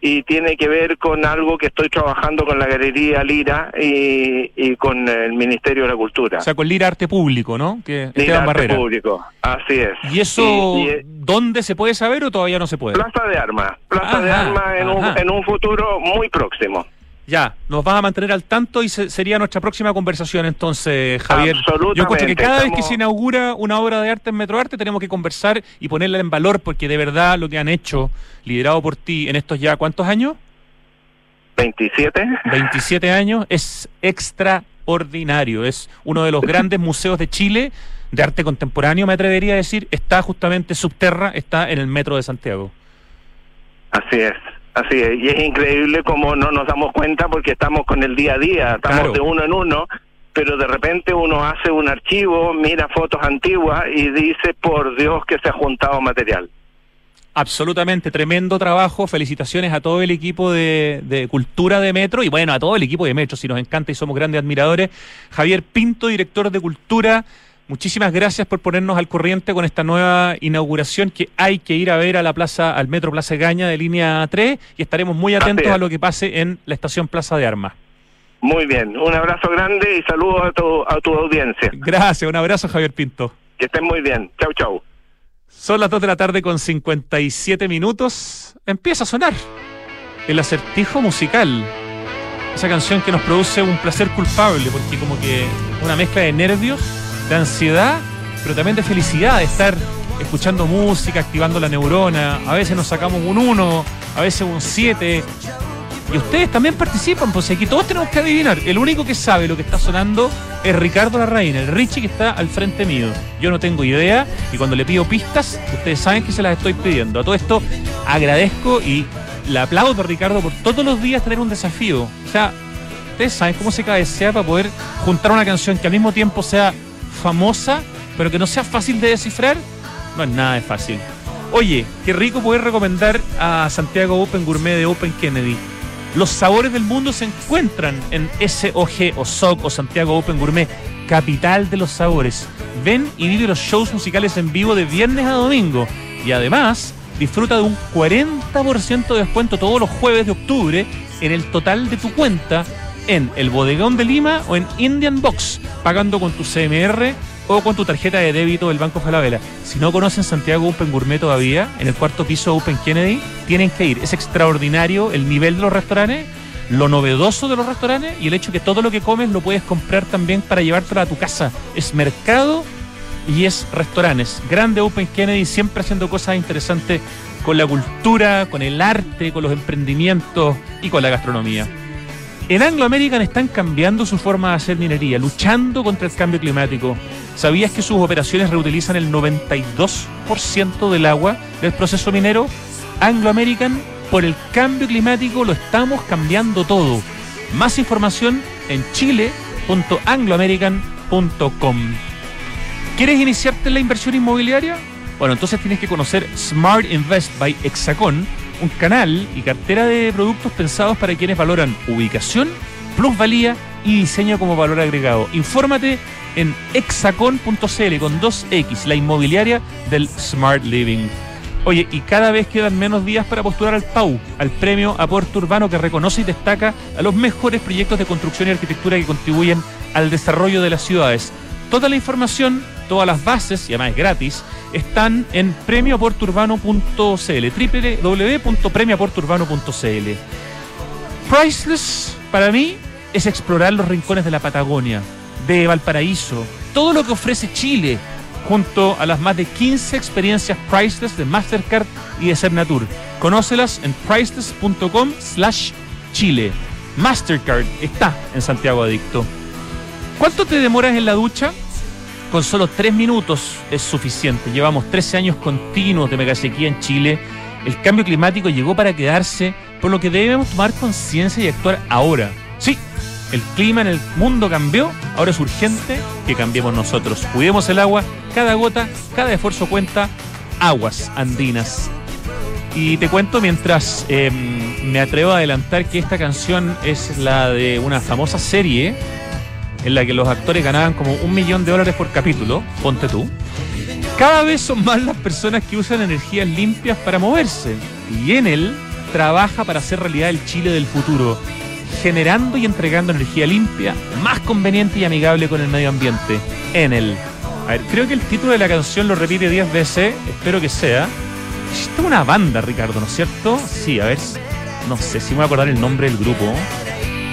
S8: y tiene que ver con algo que estoy trabajando con la Galería Lira y, y con el Ministerio de la Cultura.
S2: O sea, con Lira Arte Público, ¿no? Que
S8: Lira
S2: Esteban
S8: Arte
S2: Barrera.
S8: Público, así es.
S2: ¿Y eso
S8: Y- y,
S2: dónde se puede saber o todavía no se puede?
S8: Plaza de Armas, Plaza de Armas en un,
S2: ajá.
S8: en un futuro muy próximo.
S2: Ya, nos vas a mantener al tanto y se- sería nuestra próxima conversación entonces, Javier. Yo encuentro que cada vez que se inaugura una obra de arte en Metro Arte tenemos que conversar y ponerla en valor porque de verdad lo que han hecho, liderado por ti en estos ya, ¿cuántos años?
S8: 27.
S2: 27 años, es extraordinario. Es uno de los grandes museos de Chile de arte contemporáneo, me atrevería a decir. Está justamente subterra, está en el metro de Santiago.
S8: Así es, así es. Y es increíble cómo no nos damos cuenta porque estamos con el día a día, estamos
S2: Claro.
S8: de uno en uno, pero de repente uno hace un archivo, mira fotos antiguas y dice, por Dios que se ha juntado material.
S2: Absolutamente, tremendo trabajo. Felicitaciones a todo el equipo de, de Cultura de Metro y bueno, a todo el equipo de Metro, si nos encanta y somos grandes admiradores. Javier Pinto, director de Cultura, muchísimas gracias por ponernos al corriente con esta nueva inauguración que hay que ir a ver a la plaza, al Metro Plaza Gaña de línea 3 y estaremos muy atentos a lo que pase en la estación Plaza de Armas.
S8: Muy bien, un abrazo grande y saludos a tu, a tu audiencia.
S2: Gracias, un abrazo Javier Pinto.
S8: Que estén muy bien. Chau, chau.
S2: Son las 2 de la tarde con 57 minutos. Empieza a sonar el acertijo musical. Esa canción que nos produce un placer culpable, porque como que una mezcla de nervios, de ansiedad, pero también de felicidad de estar escuchando música, activando la neurona. A veces nos sacamos un 1, a veces un 7. Y ustedes también participan, pues aquí todos tenemos que adivinar. El único que sabe lo que está sonando es Ricardo Larraín, el Richie que está al frente mío. Yo no tengo idea y cuando le pido pistas, ustedes saben que se las estoy pidiendo. A todo esto agradezco y le aplaudo a Ricardo por todos los días tener un desafío. O sea, ustedes saben cómo se cabecea para poder juntar una canción que al mismo tiempo sea famosa, pero que no sea fácil de descifrar. No es nada de fácil. Oye, qué rico poder recomendar a Santiago Open Gourmet de Open Kennedy. Los sabores del mundo se encuentran en SOG o SOG o Santiago Open Gourmet, capital de los sabores. Ven y vive los shows musicales en vivo de viernes a domingo. Y además, disfruta de un 40% de descuento todos los jueves de octubre en el total de tu cuenta en el Bodegón de Lima o en Indian Box, pagando con tu CMR o con tu tarjeta de débito del Banco Falabella. Si no conocen Santiago Open Gourmet todavía, en el cuarto piso Open Kennedy, tienen que ir. Es extraordinario el nivel de los restaurantes, lo novedoso de los restaurantes y el hecho que todo lo que comes lo puedes comprar también para llevártelo a tu casa. Es mercado y es restaurantes. Grande Open Kennedy, siempre haciendo cosas interesantes con la cultura, con el arte, con los emprendimientos y con la gastronomía. En Anglo American están cambiando su forma de hacer minería, luchando contra el cambio climático. ¿Sabías que sus operaciones reutilizan el 92% del agua del proceso minero? Anglo American, por el cambio climático lo estamos cambiando todo. Más información en chile.angloamerican.com. ¿Quieres iniciarte en la inversión inmobiliaria? Bueno, entonces tienes que conocer Smart Invest by Hexacon, un canal y cartera de productos pensados para quienes valoran ubicación, plusvalía y diseño como valor agregado. Infórmate en hexacon.cl con 2X, la inmobiliaria del Smart Living. Oye, y cada vez quedan menos días para postular al PAU, al premio Aporte Urbano que reconoce y destaca a los mejores proyectos de construcción y arquitectura que contribuyen al desarrollo de las ciudades. Toda la información, todas las bases, y además es gratis, están en premioaporturbano.cl, www.premioaporturbano.cl. Priceless, para mí, es explorar los rincones de la Patagonia, de Valparaíso, todo lo que ofrece Chile, junto a las más de 15 experiencias Priceless de Mastercard y de Cernatur. Conócelas en priceless.com slash Chile. Mastercard está en Santiago Adicto. ¿Cuánto te demoras en la ducha? Con solo tres minutos es suficiente. Llevamos 13 años continuos de megasequía en Chile. El cambio climático llegó para quedarse por lo que debemos tomar conciencia y actuar ahora. Sí, el clima en el mundo cambió, ahora es urgente que cambiemos nosotros. Cuidemos el agua, cada gota, cada esfuerzo cuenta, aguas andinas. Y te cuento mientras em, me atrevo a adelantar que esta canción es la de una famosa serie en la que los actores ganaban como un millón de dólares por capítulo, ponte tú. Cada vez son más las personas que usan energías limpias para moverse. Y en él trabaja para hacer realidad el Chile del futuro, generando y entregando energía limpia, más conveniente y amigable con el medio ambiente. En él. A ver, creo que el título de la canción lo repite 10 veces, espero que sea. Esta es una banda, Ricardo, ¿no es cierto? Sí, a ver, no sé si me voy a acordar el nombre del grupo.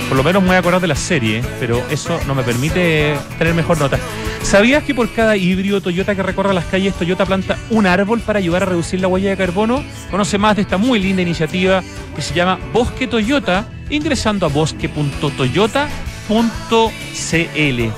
S2: Por lo menos me voy a acordar de la serie, pero eso no me permite tener mejor nota. ¿Sabías que por cada híbrido Toyota que recorra las calles, Toyota planta un árbol para ayudar a reducir la huella de carbono? Conoce más de esta muy linda iniciativa que se llama Bosque Toyota ingresando a bosque.toyota.cl.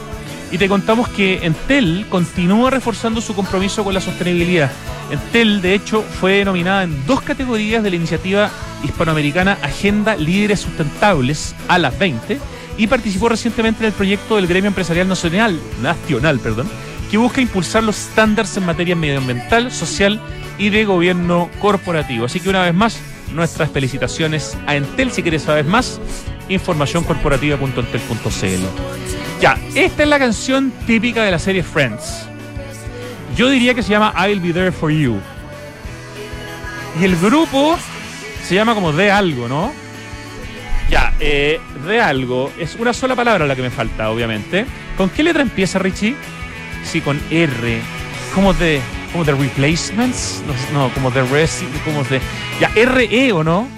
S2: Y te contamos que Entel continúa reforzando su compromiso con la sostenibilidad. Entel, de hecho, fue nominada en dos categorías de la iniciativa hispanoamericana Agenda Líderes Sustentables a las 20 y participó recientemente en el proyecto del Gremio Empresarial Nacional, nacional perdón, que busca impulsar los estándares en materia medioambiental, social y de gobierno corporativo. Así que una vez más, nuestras felicitaciones a Entel. Si quieres saber más, informacióncorporativa.entel.cl. Ya, esta es la canción típica de la serie Friends. Yo diría que se llama I'll Be There For You. Y el grupo se llama como de algo, ¿no? Ya, eh, de algo. Es una sola palabra la que me falta, obviamente. ¿Con qué letra empieza, Richie? Sí, con R. Como de, como de replacements. No, no como de res, como de. Ya, RE o no?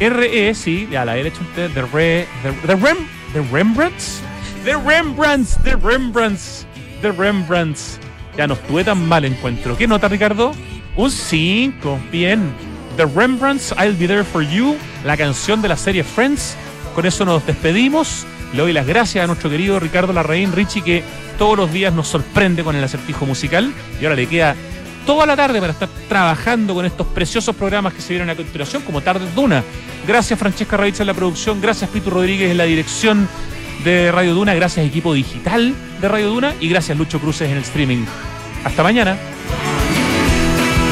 S2: RE, sí, ya la he hecho usted. De re. De, Rem, de Rembrandts. De Rembrandts, de Rembrandts, de Rembrandts. Ya no estuve tan mal encuentro. ¿Qué nota, Ricardo? Un 5. Bien. The Rembrandts, I'll Be There For You, la canción de la serie Friends. Con eso nos despedimos. Le doy las gracias a nuestro querido Ricardo Larraín Richie, que todos los días nos sorprende con el acertijo musical. Y ahora le queda toda la tarde para estar trabajando con estos preciosos programas que se vienen a continuación, como Tardes Duna. Gracias Francesca Ravizza en la producción, gracias Pitu Rodríguez en la dirección de Radio Duna, gracias equipo digital de Radio Duna y gracias Lucho Cruces en el streaming. Hasta mañana.